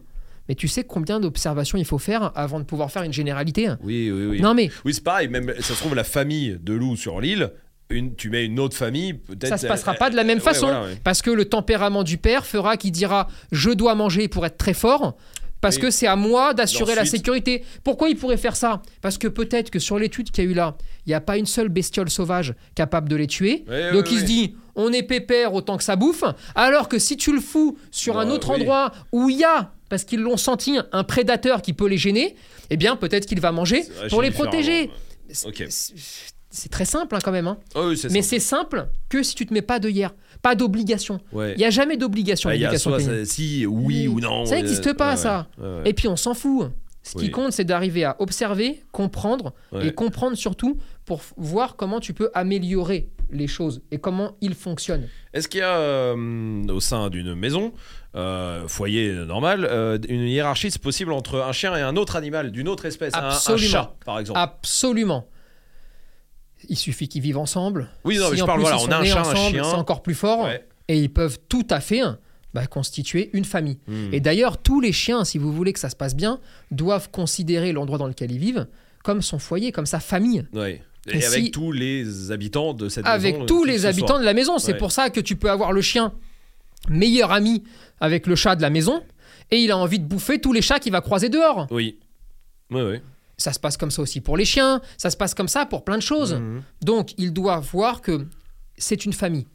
Mais tu sais combien d'observations il faut faire avant de pouvoir faire une généralité Oui, oui, oui. Non mais Oui, c'est pareil. Même, ça se trouve, la famille de loups sur l'île, une, tu mets une autre famille, peut-être. ça se passera euh, pas de la même façon. voilà, ouais. Parce que le tempérament du père fera qu'il dira je dois manger pour être très fort. Parce Oui. que c'est à moi d'assurer la sécurité. Pourquoi il pourrait faire ça? Parce que peut-être que sur l'étude qu'il y a eu là, il n'y a pas une seule bestiole sauvage capable de les tuer. Ouais, Donc il se dit, on est pépère autant que ça bouffe. Alors que si tu le fous sur un Bah, autre oui. endroit où il y a, parce qu'ils l'ont senti, un prédateur qui peut les gêner, eh bien peut-être qu'il va manger ouais, pour les protéger. C'est- très simple hein, quand même. hein. Oh, oui, c'est Mais c'est simple que si tu te mets pas de hier, pas d'obligation. Ouais. Il n'y a jamais d'obligation. Il y a canine. ça- si, oui ou non. Ça euh, n'existe pas, ouais, ça. ouais, ouais. Et puis on s'en fout. Ce qui compte, c'est d'arriver à observer, comprendre Ouais. et comprendre surtout pour voir comment tu peux améliorer les choses et comment ils fonctionnent. Est-ce qu'il y a euh, au sein d'une maison, euh, foyer normal, euh, une hiérarchie c'est possible entre un chien et un autre animal d'une autre espèce, un- chat par exemple? Absolument. Il suffit qu'ils vivent ensemble. Oui, non, mais Si je en parle, plus, voilà, on a un chat, un chien. C'est encore plus fort. Ouais. Et ils peuvent tout à fait bah, constituer une famille. Hmm. Et d'ailleurs, tous les chiens, si vous voulez que ça se passe bien, doivent considérer l'endroit dans lequel ils vivent comme son foyer, comme sa famille. Ouais. Et, Et avec si- tous les habitants de cette Avec maison, tous qui que les habitants de la maison. C'est Ouais. pour ça que tu peux avoir le chien meilleur ami avec le chat de la maison et il a envie de bouffer tous les chats qu'il va croiser dehors. Oui. Ouais, ouais. Ça se passe comme ça aussi pour les chiens, ça se passe comme ça pour plein de choses. Mhm. Donc, il doit voir que c'est une famille.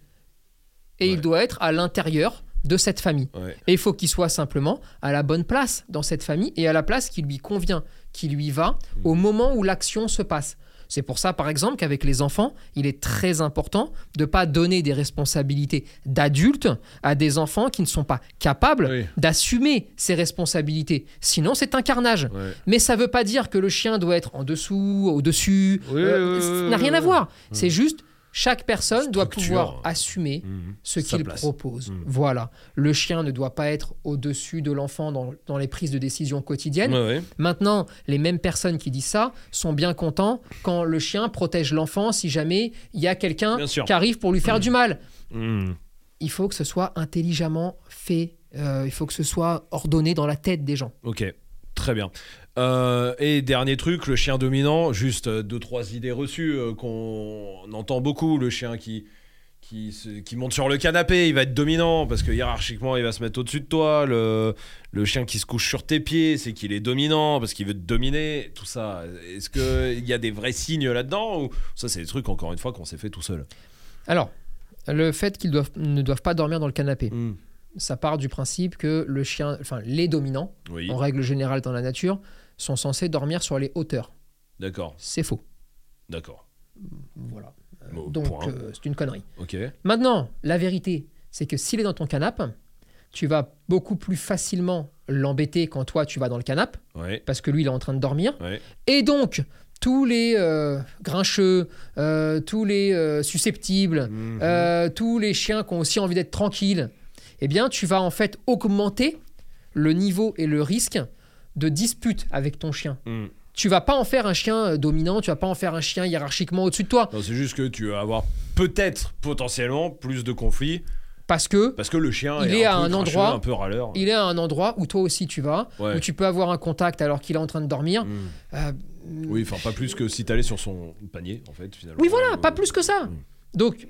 Et Ouais. il doit être à l'intérieur de cette famille. Ouais. Et il faut qu'il soit simplement à la bonne place dans cette famille et à la place qui lui convient, qui lui va au moment où l'action se passe. C'est pour ça, par exemple, qu'avec les enfants, il est très important de ne pas donner des responsabilités d'adultes à des enfants qui ne sont pas capables Oui. d'assumer ces responsabilités. Sinon, c'est un carnage. Ouais. Mais ça ne veut pas dire que le chien doit être en dessous, au-dessus. Oui, Euh, oui, ça n'a rien à voir. C'est juste, chaque personne doit pouvoir assumer Mhm. ce qu'il propose. Mm. Voilà. Le chien ne doit pas être au-dessus de l'enfant dans, dans les prises de décision quotidiennes. Ouais, ouais. Maintenant, les mêmes personnes qui disent ça sont bien contents quand le chien protège l'enfant si jamais il y a quelqu'un qui arrive pour lui faire du mal. Il faut que ce soit intelligemment fait. Euh, il faut que ce soit ordonné dans la tête des gens. Ok, très bien. Euh, et dernier truc, le chien dominant, juste euh, deux trois idées reçues euh, qu'on entend beaucoup. Le chien qui qui, se- qui monte sur le canapé, il va être dominant parce que hiérarchiquement il va se mettre au-dessus de toi. Le, le chien qui se couche sur tes pieds, c'est qu'il est dominant parce qu'il veut te dominer. Tout ça, est-ce qu'il y a des vrais signes là-dedans ou ça c'est des trucs encore une fois qu'on s'est fait tout seul? Alors, le fait qu'ils doivent, ne doivent pas dormir dans le canapé, Mhm. ça part du principe que le chien, enfin les dominants, Oui, en règle générale dans la nature, sont censés dormir sur les hauteurs. d'accord, C'est faux. d'accord. Voilà. Euh, Bon, Donc, euh, c'est une connerie. Ok. Maintenant, la vérité, c'est que s'il est dans ton canapé, tu vas beaucoup plus facilement l'embêter quand toi tu vas dans le canapé, Ouais. parce que lui il est en train de dormir. Ouais. Et donc, tous les euh, grincheux, euh, tous les euh, susceptibles, Mhm. tous les chiens qui ont aussi envie d'être tranquilles, eh bien, tu vas en fait augmenter le niveau et le risque de dispute avec ton chien. Mhm. Tu vas pas en faire un chien euh, dominant, tu vas pas en faire un chien hiérarchiquement au-dessus de toi, c'est juste que tu vas avoir peut-être potentiellement plus de conflits parce que parce que le chien Il est, est un à un endroit- un peu râleur. il est à un endroit où toi aussi tu vas, Ouais. où tu peux avoir un contact alors qu'il est en train de dormir. Mm. Euh, Oui, enfin pas plus que si t'allais sur son panier en fait finalement. oui, voilà, Euh, pas plus que ça. Mm. Donc,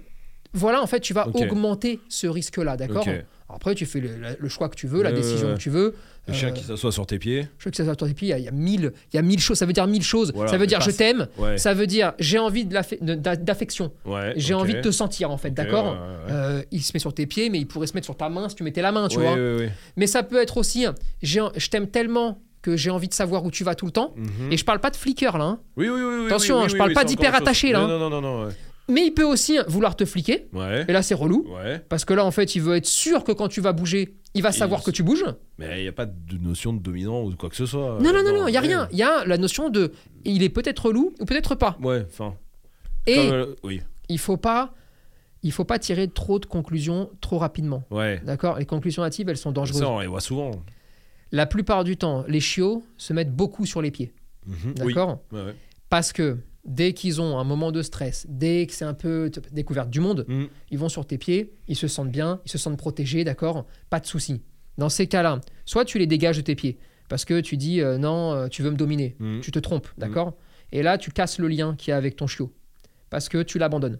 voilà, en fait, tu vas augmenter ce risque-là, d'accord Après, tu fais le, le choix que tu veux, la décision que tu veux. Le Euh, chien qui s'assoit sur tes pieds. Je veux que ça soit ton pied, il y a- il y a mille, il y a mille choses. Ça veut dire mille choses. Voilà, ça veut dire je t'aime. Ouais. Ça veut dire j'ai envie d'affection. Ouais. J'ai envie de te sentir en fait, d'accord ouais. Euh, Il se met sur tes pieds, mais il pourrait se mettre sur ta main si tu mettais la main, tu vois. Mais ça peut être aussi, je t'aime tellement que j'ai envie de savoir où tu vas tout le temps. Mhm. Et je parle pas de flicker là, hein. Oui, oui, oui, Attention, hein, je parle pas d'hyper attaché, là, hein. Non, non, non, non. Mais il peut aussi vouloir te fliquer. Ouais. Et là, c'est relou. Ouais. Parce que là, en fait, il veut être sûr que quand tu vas bouger, il va savoir il- que tu bouges. Mais il n'y a pas de notion de dominant ou de quoi que ce soit. Non, non, euh, non, non, il n'y a ouais. rien. Il y a la notion de il est peut-être relou ou peut-être pas. Ouais, enfin. Et euh, oui. il faut pas il faut pas tirer trop de conclusions trop rapidement. Ouais. D'accord? Les conclusions hâtives, elles sont dangereuses. Ça, on les voit souvent. La plupart du temps, les chiots se mettent beaucoup sur les pieds. Mhm. D'accord? Ouais. Parce que dès qu'ils ont un moment de stress, dès que c'est un peu découverte du monde, Mhm. ils vont sur tes pieds, ils se sentent bien, ils se sentent protégés, d'accord? Pas de souci. Dans ces cas-là, soit tu les dégages de tes pieds, parce que tu dis euh, non, euh, tu veux me dominer, Mhm. tu te trompes, d'accord? Et là, tu casses le lien qu'il y a avec ton chiot, parce que tu l'abandonnes.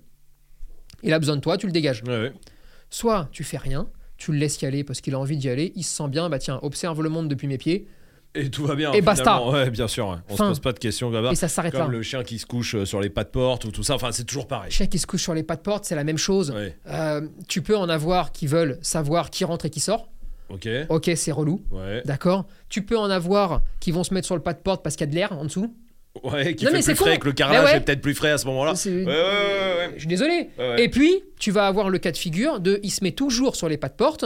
Il a besoin de toi, tu le dégages. Ouais, ouais. Soit tu fais rien, tu le laisses y aller parce qu'il a envie d'y aller, il se sent bien, bah tiens, observe le monde depuis mes pieds, Et tout va bien. Et basta. Ouais, bien sûr. ouais. On Fin. se pose pas de questions ça. et ça s'arrête là. Comme le chien qui se couche euh, sur les pas de porte ou tout ça. Enfin, c'est toujours pareil. Chien qui se couche sur les pas de porte, c'est la même chose. Euh, tu peux en avoir qui veulent savoir qui rentre et qui sort. Ok. Ok, c'est relou. Ouais. D'accord Tu peux en avoir qui vont se mettre sur le pas de porte parce qu'il y a de l'air en dessous. Ouais, qui Non, fait mais c'est plus frais con. que le carrelage ouais. est peut-être plus frais à ce moment-là. Ouais, Je suis désolé. Et puis, tu vas avoir le cas de figure de il se met toujours sur les pas de porte.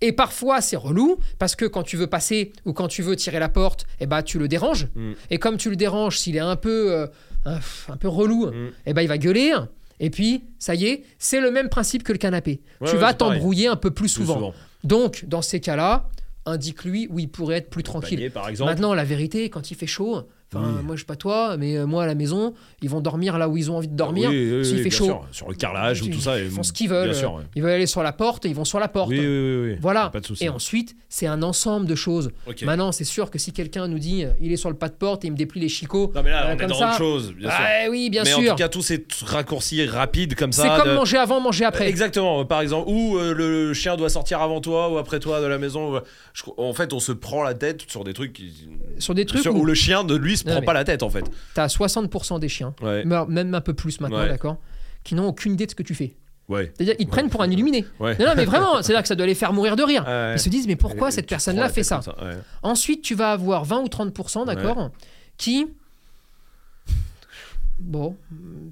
Et parfois, c'est relou parce que quand tu veux passer ou quand tu veux tirer la porte, eh ben, tu le déranges. Mm. Et comme tu le déranges, s'il est un peu, euh, un, un peu relou, Mm. eh ben, il va gueuler. Et puis, ça y est, c'est le même principe que le canapé. Tu vas t'embrouiller un peu plus Plus souvent. Donc, dans ces cas-là, indique-lui où il pourrait être plus tranquille. Panier, par exemple. Maintenant, la vérité, quand il fait chaud, Enfin, Oui. moi, je sais pas toi, mais euh, moi, à la maison, ils vont dormir là où ils ont envie de dormir. Oui, oui, s'il fait chaud. sûr. Sur le carrelage ou Ils tout ça. et- font ce qu'ils veulent. Sûr. Ils veulent aller sur la porte, ils vont sur la porte. Oui, oui, oui, oui. Voilà. Pas de souci. Et ensuite, c'est un ensemble de choses. Maintenant, c'est sûr que si quelqu'un nous dit euh, il est sur le pas de porte et il me déplie les chicots. Non, mais là, euh, on est dans ça. autre chose, bien sûr. Ah oui, bien mais sûr. en tout cas, tous ces raccourcis rapides comme ça. c'est comme de- manger avant, manger après. Exactement, par exemple, ou euh, le chien doit sortir avant toi ou après toi de la maison. En fait, on se prend la tête sur des trucs qui- Sur des trucs où où le chien de lui se Non, prend pas la tête en fait. t'as 60% des chiens, Ouais, même un peu plus maintenant, Ouais. d'accord, qui n'ont aucune idée de ce que tu fais. ouais. C'est-à-dire, ils te prennent pour un illuminé. Non, non, mais vraiment, c'est-à-dire que ça doit les faire mourir de rire. Ils se disent, mais pourquoi Et cette personne-là fait ça. Ensuite, tu vas avoir 20 ou 30%, d'accord, qui. Bon,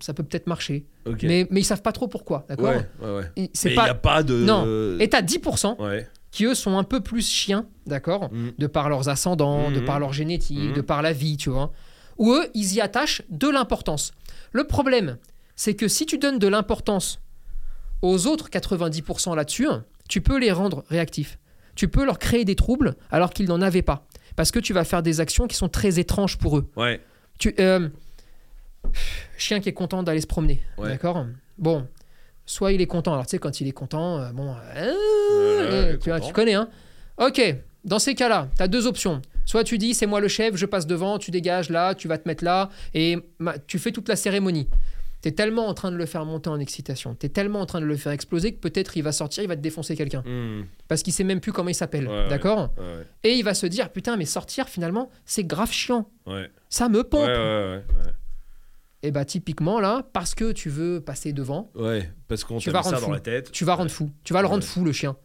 ça peut peut-être marcher. Mais, mais ils savent pas trop pourquoi, d'accord ouais, ouais, il pas... n'y a pas de. Non. Et t'as 10% Ouais. Qui, eux, sont un peu plus chiens, d'accord Mm. De par leurs ascendants, de Mhm. par leur génétique, Mhm. de par la vie, tu vois. Où eux, ils y attachent de l'importance. Le problème, c'est que si tu donnes de l'importance aux autres 90% là-dessus, tu peux les rendre réactifs. Tu peux leur créer des troubles alors qu'ils n'en avaient pas. Parce que tu vas faire des actions qui sont très étranges pour eux. Ouais. Tu, euh, chien qui est content d'aller se promener, Ouais. d'accord? Bon, soit il est content. Alors tu sais, quand il est content, euh, bon, euh, Ouais, tu, vois, tu connais, hein Ok, dans ces cas-là, tu as deux options. Soit tu dis, c'est moi le chef, je passe devant, tu dégages là, tu vas te mettre là, et tu fais toute la cérémonie. Tu es tellement en train de le faire monter en excitation, tu es tellement en train de le faire exploser que peut-être il va sortir, il va te défoncer quelqu'un. Hmm. Parce qu'il sait même plus comment il s'appelle, Ouais, d'accord Ouais, Et il va se dire, putain, mais sortir finalement, c'est grave chiant. ouais. Ça me Ouais, pompe. Et bah typiquement là, parce que tu veux passer devant, ouais. Parce qu'on Tu vas ça rendre dans fou. la tête. tu vas rendre fou. Tu vas le rendre fou le chien.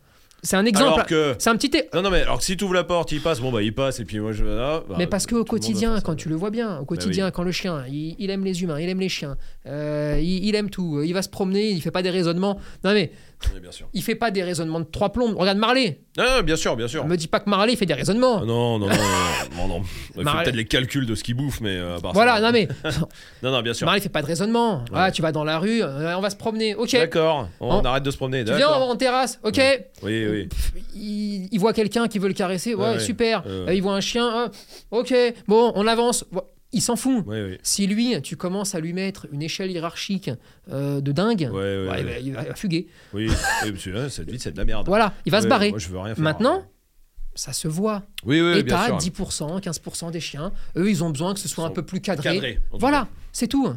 C'est un exemple. Alors que. C'est un petit. é- Non, non, mais alors que si tu ouvres la porte, il passe, bon bah il passe, et puis moi je. ah, bah, Mais parce qu'au quotidien, ça. quand tu le vois bien, au quotidien, quand le chien, il, il aime les humains, il aime les chiens, euh, il, il aime tout, il va se promener, il fait pas des raisonnements. Non mais Oui, bien sûr. il fait pas des raisonnements de trois plombes. Regarde Marley. Non, bien sûr, bien sûr. Me dis pas que Marley fait des raisonnements. Ah non, non, non, non, non, non. Il Mar- peut-être les calculs de ce qu'il bouffe, mais euh, à part Voilà, ça- non mais Non, non, bien sûr. Marley fait pas de raisonnement. Ah, tu vas dans la rue, euh, on va se promener. Ok. D'accord, on, arrête de se promener. Tu viens, on va en terrasse. Ok. Oui, oui. Pff, il, il voit quelqu'un qui veut le caresser, ouais, super. Euh. Euh, il voit un chien, ah, ok, bon, on avance. Il s'en fout. Si lui, tu commences à lui mettre une échelle hiérarchique euh, de dingue, Ouais, bah, il va fuguer. Oui, cette vie, c'est de la merde. Voilà, il va se barrer. Moi, je veux rien faire. Maintenant, ça se voit. Oui, oui, Et t'as sûr. 10%, 15% des chiens, eux, ils ont besoin que ce soit un peu plus cadré. Cadré. Voilà, c'est tout.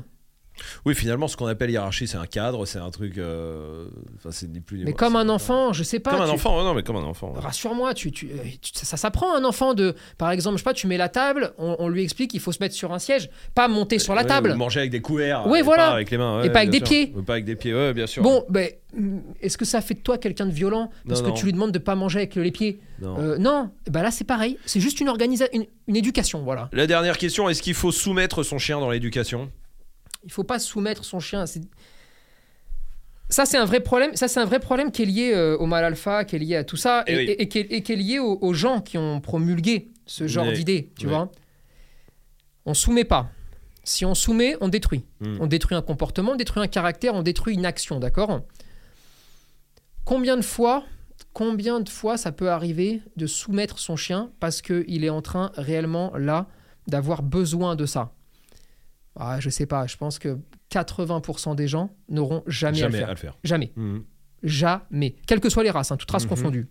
Oui, finalement, ce qu'on appelle hiérarchie, c'est un cadre, c'est un truc. euh, Enfin, c'est ni plus ni Mais moins, comme c'est- un enfant, je sais pas. Comme un tu- enfant, non, mais comme un enfant. Rassure-moi, tu, tu, euh, tu- ça, ça s'apprend un enfant de. Par exemple, je sais pas, tu mets la table, on, on lui explique qu'il faut se mettre sur un siège, pas monter sur la Ouais, table. ou Manger avec des couverts. Ouais, et voilà. Pas avec les mains. Et pas avec bien des sûr. pieds. Ou Pas avec des pieds, ouais, bien sûr. Bon, ben, mm, est-ce que ça fait de toi quelqu'un de violent parce Non, que non. tu lui demandes de pas manger avec les pieds? Non. Euh, Non, ben là c'est pareil, c'est juste une organisation, une, une éducation, voilà. La dernière question, est-ce qu'il faut soumettre son chien dans l'éducation? Il faut pas soumettre son chien. Ça c'est un vrai problème. Ça c'est un vrai problème qui est lié euh, au mal alpha, qui est lié à tout ça, Eh et, oui. et- et qui, est, et qui est lié aux, aux gens qui ont promulgué ce genre Oui. d'idée, tu Oui. vois. On soumet pas. Si on soumet, on détruit. Hmm. On détruit un comportement, on détruit un caractère, on détruit une action, d'accord? Combien de fois, combien de fois ça peut arriver de soumettre son chien parce qu'il est en train réellement là d'avoir besoin de ça? Ah, Je sais pas, je pense que 80% des gens n'auront jamais, à le faire. à le faire. Jamais. Mhm. Jamais. Quelles que soient les races, hein, toutes races Mhm. confondues.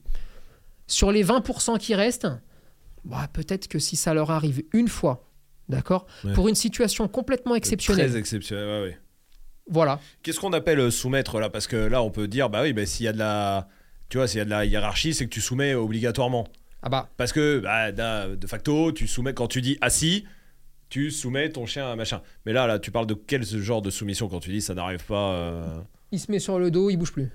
Sur les 20% qui restent, bah, peut-être que si ça leur arrive une fois, d'accord Ouais. Pour une situation complètement exceptionnelle. Très exceptionnel, ouais, ouais. Voilà. Qu'est-ce qu'on appelle euh, soumettre là? Parce que là, on peut dire, bah oui, bah, s'il y a de la, tu vois, s'il y a de la hiérarchie, c'est que tu soumets obligatoirement. Ah bah, Parce que bah, de facto, tu soumets quand tu dis assis, tu soumets ton chien à machin. Mais là, là, tu parles de quel genre de soumission quand tu dis ça n'arrive pas euh, il se met sur le dos, il bouge plus.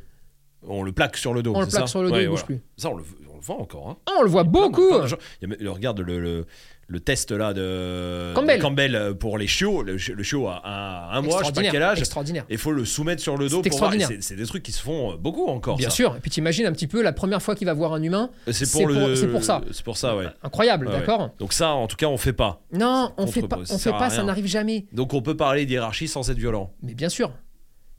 On le plaque sur le dos. On le plaque ça sur le dos, Ouais, il bouge voilà. plus. Ça, on le, on le voit encore. Hein. Ah, on le voit beaucoup Plein de gens- il y a- le- Regarde le, le, le test là de Campbell. de Campbell euh, pour les chiots. Le, le chiot a un, un mois, je sais pas quel âge. Extraordinaire. Il faut le soumettre sur le dos C'est pour voir. C'est des trucs qui se font euh, beaucoup encore. Bien ça. sûr. Et puis t'imagines un petit peu la première fois qu'il va voir un humain. C'est C'est pour, le- pour- c'est pour ça. C'est pour ça, ouais. Incroyable, Ouais, ouais. d'accord Donc ça, en tout cas, on fait pas. Non, on fait pas, ça on fait pas, ça n'arrive jamais. Donc on peut parler d'hiérarchie sans être violent. Mais bien sûr.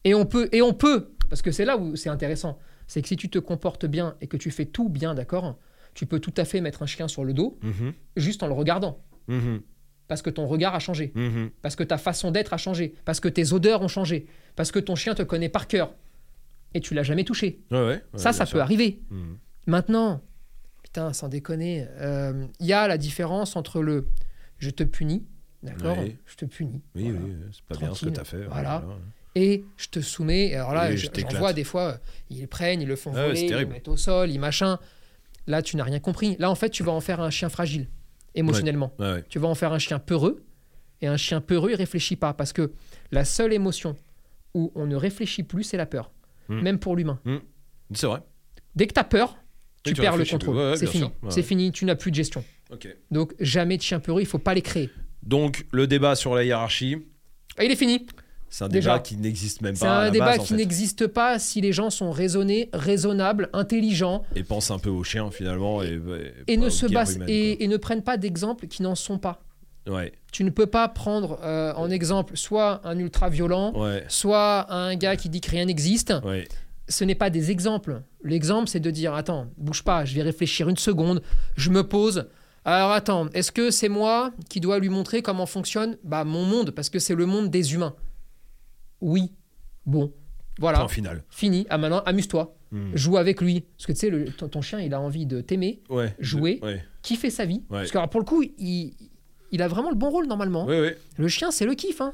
Et on peut, et on peut, parce que c'est là où c'est intéressant. C'est que si tu te comportes bien et que tu fais tout bien, d'accord, tu peux tout à fait mettre un chien sur le dos Mhm. juste en le regardant. Mhm. Parce que ton regard a changé. Mhm. Parce que ta façon d'être a changé. Parce que tes odeurs ont changé. Parce que ton chien te connaît par cœur. Et tu l'as jamais touché. Ouais, ouais, ouais, ça, ça sûr. peut arriver. Maintenant, putain, sans déconner, euh, il y a la différence entre le je te punis, d'accord. Je te punis. Oui, voilà. oui, c'est pas bien ce que Tranquille. t'as fait. Voilà. Et je te soumets. Et alors là, je- j'en vois des fois, euh, ils prennent, ils le font Ah voler, ils le mettent au sol, ils machin. Là, tu n'as rien compris. Là, en fait, tu vas en faire un chien fragile, émotionnellement. Ouais, ouais. Tu vas en faire un chien peureux. Et un chien peureux, il réfléchit pas. Parce que la seule émotion où on ne réfléchit plus, c'est la peur. Hmm. Même pour l'humain. C'est vrai. Dès que tu as peur, tu, perds le contrôle. Ouais, c'est fini. c'est fini. Tu n'as plus de gestion. Donc, jamais de chien peureux, il faut pas les créer. Donc, le débat sur la hiérarchie, Et il est fini. C'est un Déjà. débat qui n'existe même C'est pas. à un débat base, en qui fait. n'existe pas si les gens sont raisonnés, raisonnables, intelligents Et pense un peu aux chiens, finalement. Et, ne se basent humaines, et, et ne prennent pas d'exemples qui n'en sont pas. Ouais, Tu ne peux pas prendre euh, en exemple soit un ultra violent, ouais, soit un gars qui dit que rien n'existe. ouais. Ce n'est pas des exemples. L'exemple, c'est de dire attends, bouge pas, je vais réfléchir une seconde, je me pose. Alors attends, est-ce que c'est moi qui dois lui montrer comment fonctionne bah, mon monde Parce que c'est le monde des humains. Oui. Bon. Voilà. Point final. Fini. Ah maintenant, amuse-toi. Hmm. Joue avec lui. Parce que tu sais, le- ton, ton chien, il a envie de t'aimer, Ouais. Jouer. Ouais, kiffer sa vie. Ouais. Parce que alors, pour le coup, il, il a vraiment le bon rôle normalement. Le chien, c'est le kiff. Hein.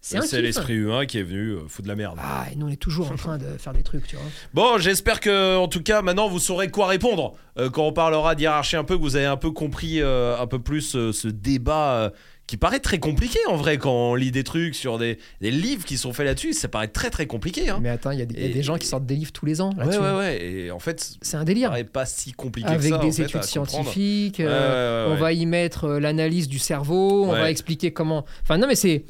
C'est l'esprit humain qui est venu euh, foutre de la merde. Ah, et nous, on est toujours en train de faire des trucs, tu vois. Bon, j'espère que, en tout cas, maintenant vous saurez quoi répondre euh, quand on parlera d'hiérarchie un peu, que vous avez un peu compris euh, un peu plus ce débat qui paraît très compliqué en vrai quand on lit des trucs sur des, des livres qui sont faits là-dessus. Ça paraît très très compliqué. Hein. Mais attends, il y, a des- il y a Et- des gens qui sortent des livres tous les ans Ouais, là-dessus. ouais, ouais. Et en fait, C'est un ça délire. paraît pas si compliqué Avec que ça. en des fait, études scientifiques, Ouais, euh, ouais, ouais, on va ouais. y mettre euh, l'analyse du cerveau, on Ouais. va expliquer comment. Enfin, non, mais c'est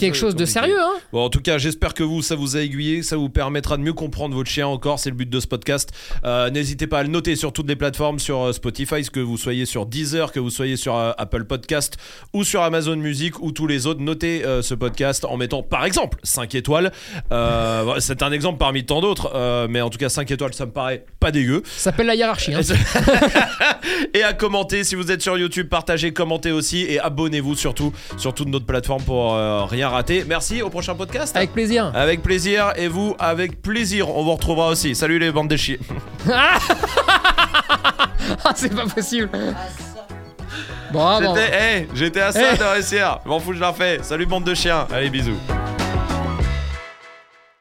quelque chose de sérieux, hein. Bon, en tout cas, j'espère que vous, ça vous a aiguillé, ça vous permettra de mieux comprendre votre chien encore. C'est le but de ce podcast. Euh, N'hésitez pas à le noter sur toutes les plateformes, sur Spotify, que vous soyez sur Deezer, que vous soyez sur Apple Podcast ou sur Amazon Music ou tous les autres. Notez euh, ce podcast en mettant, par exemple, 5 étoiles. Euh, C'est un exemple parmi tant d'autres, euh, mais en tout cas, 5 étoiles, ça me paraît pas dégueu. Ça s'appelle la hiérarchie. hein. et à commenter si vous êtes sur YouTube, partagez, commentez aussi et abonnez-vous surtout sur toutes notre plateforme pour euh, rien rater. Merci, au prochain podcast. Avec plaisir. Avec plaisir et vous avec plaisir. On vous retrouvera aussi. Salut les bandes de chiens. Ah, c'est pas possible. Bon. J'étais, hey, à ça de réussir. Je m'en fous, je la refais. Salut bande de chiens. Allez bisous.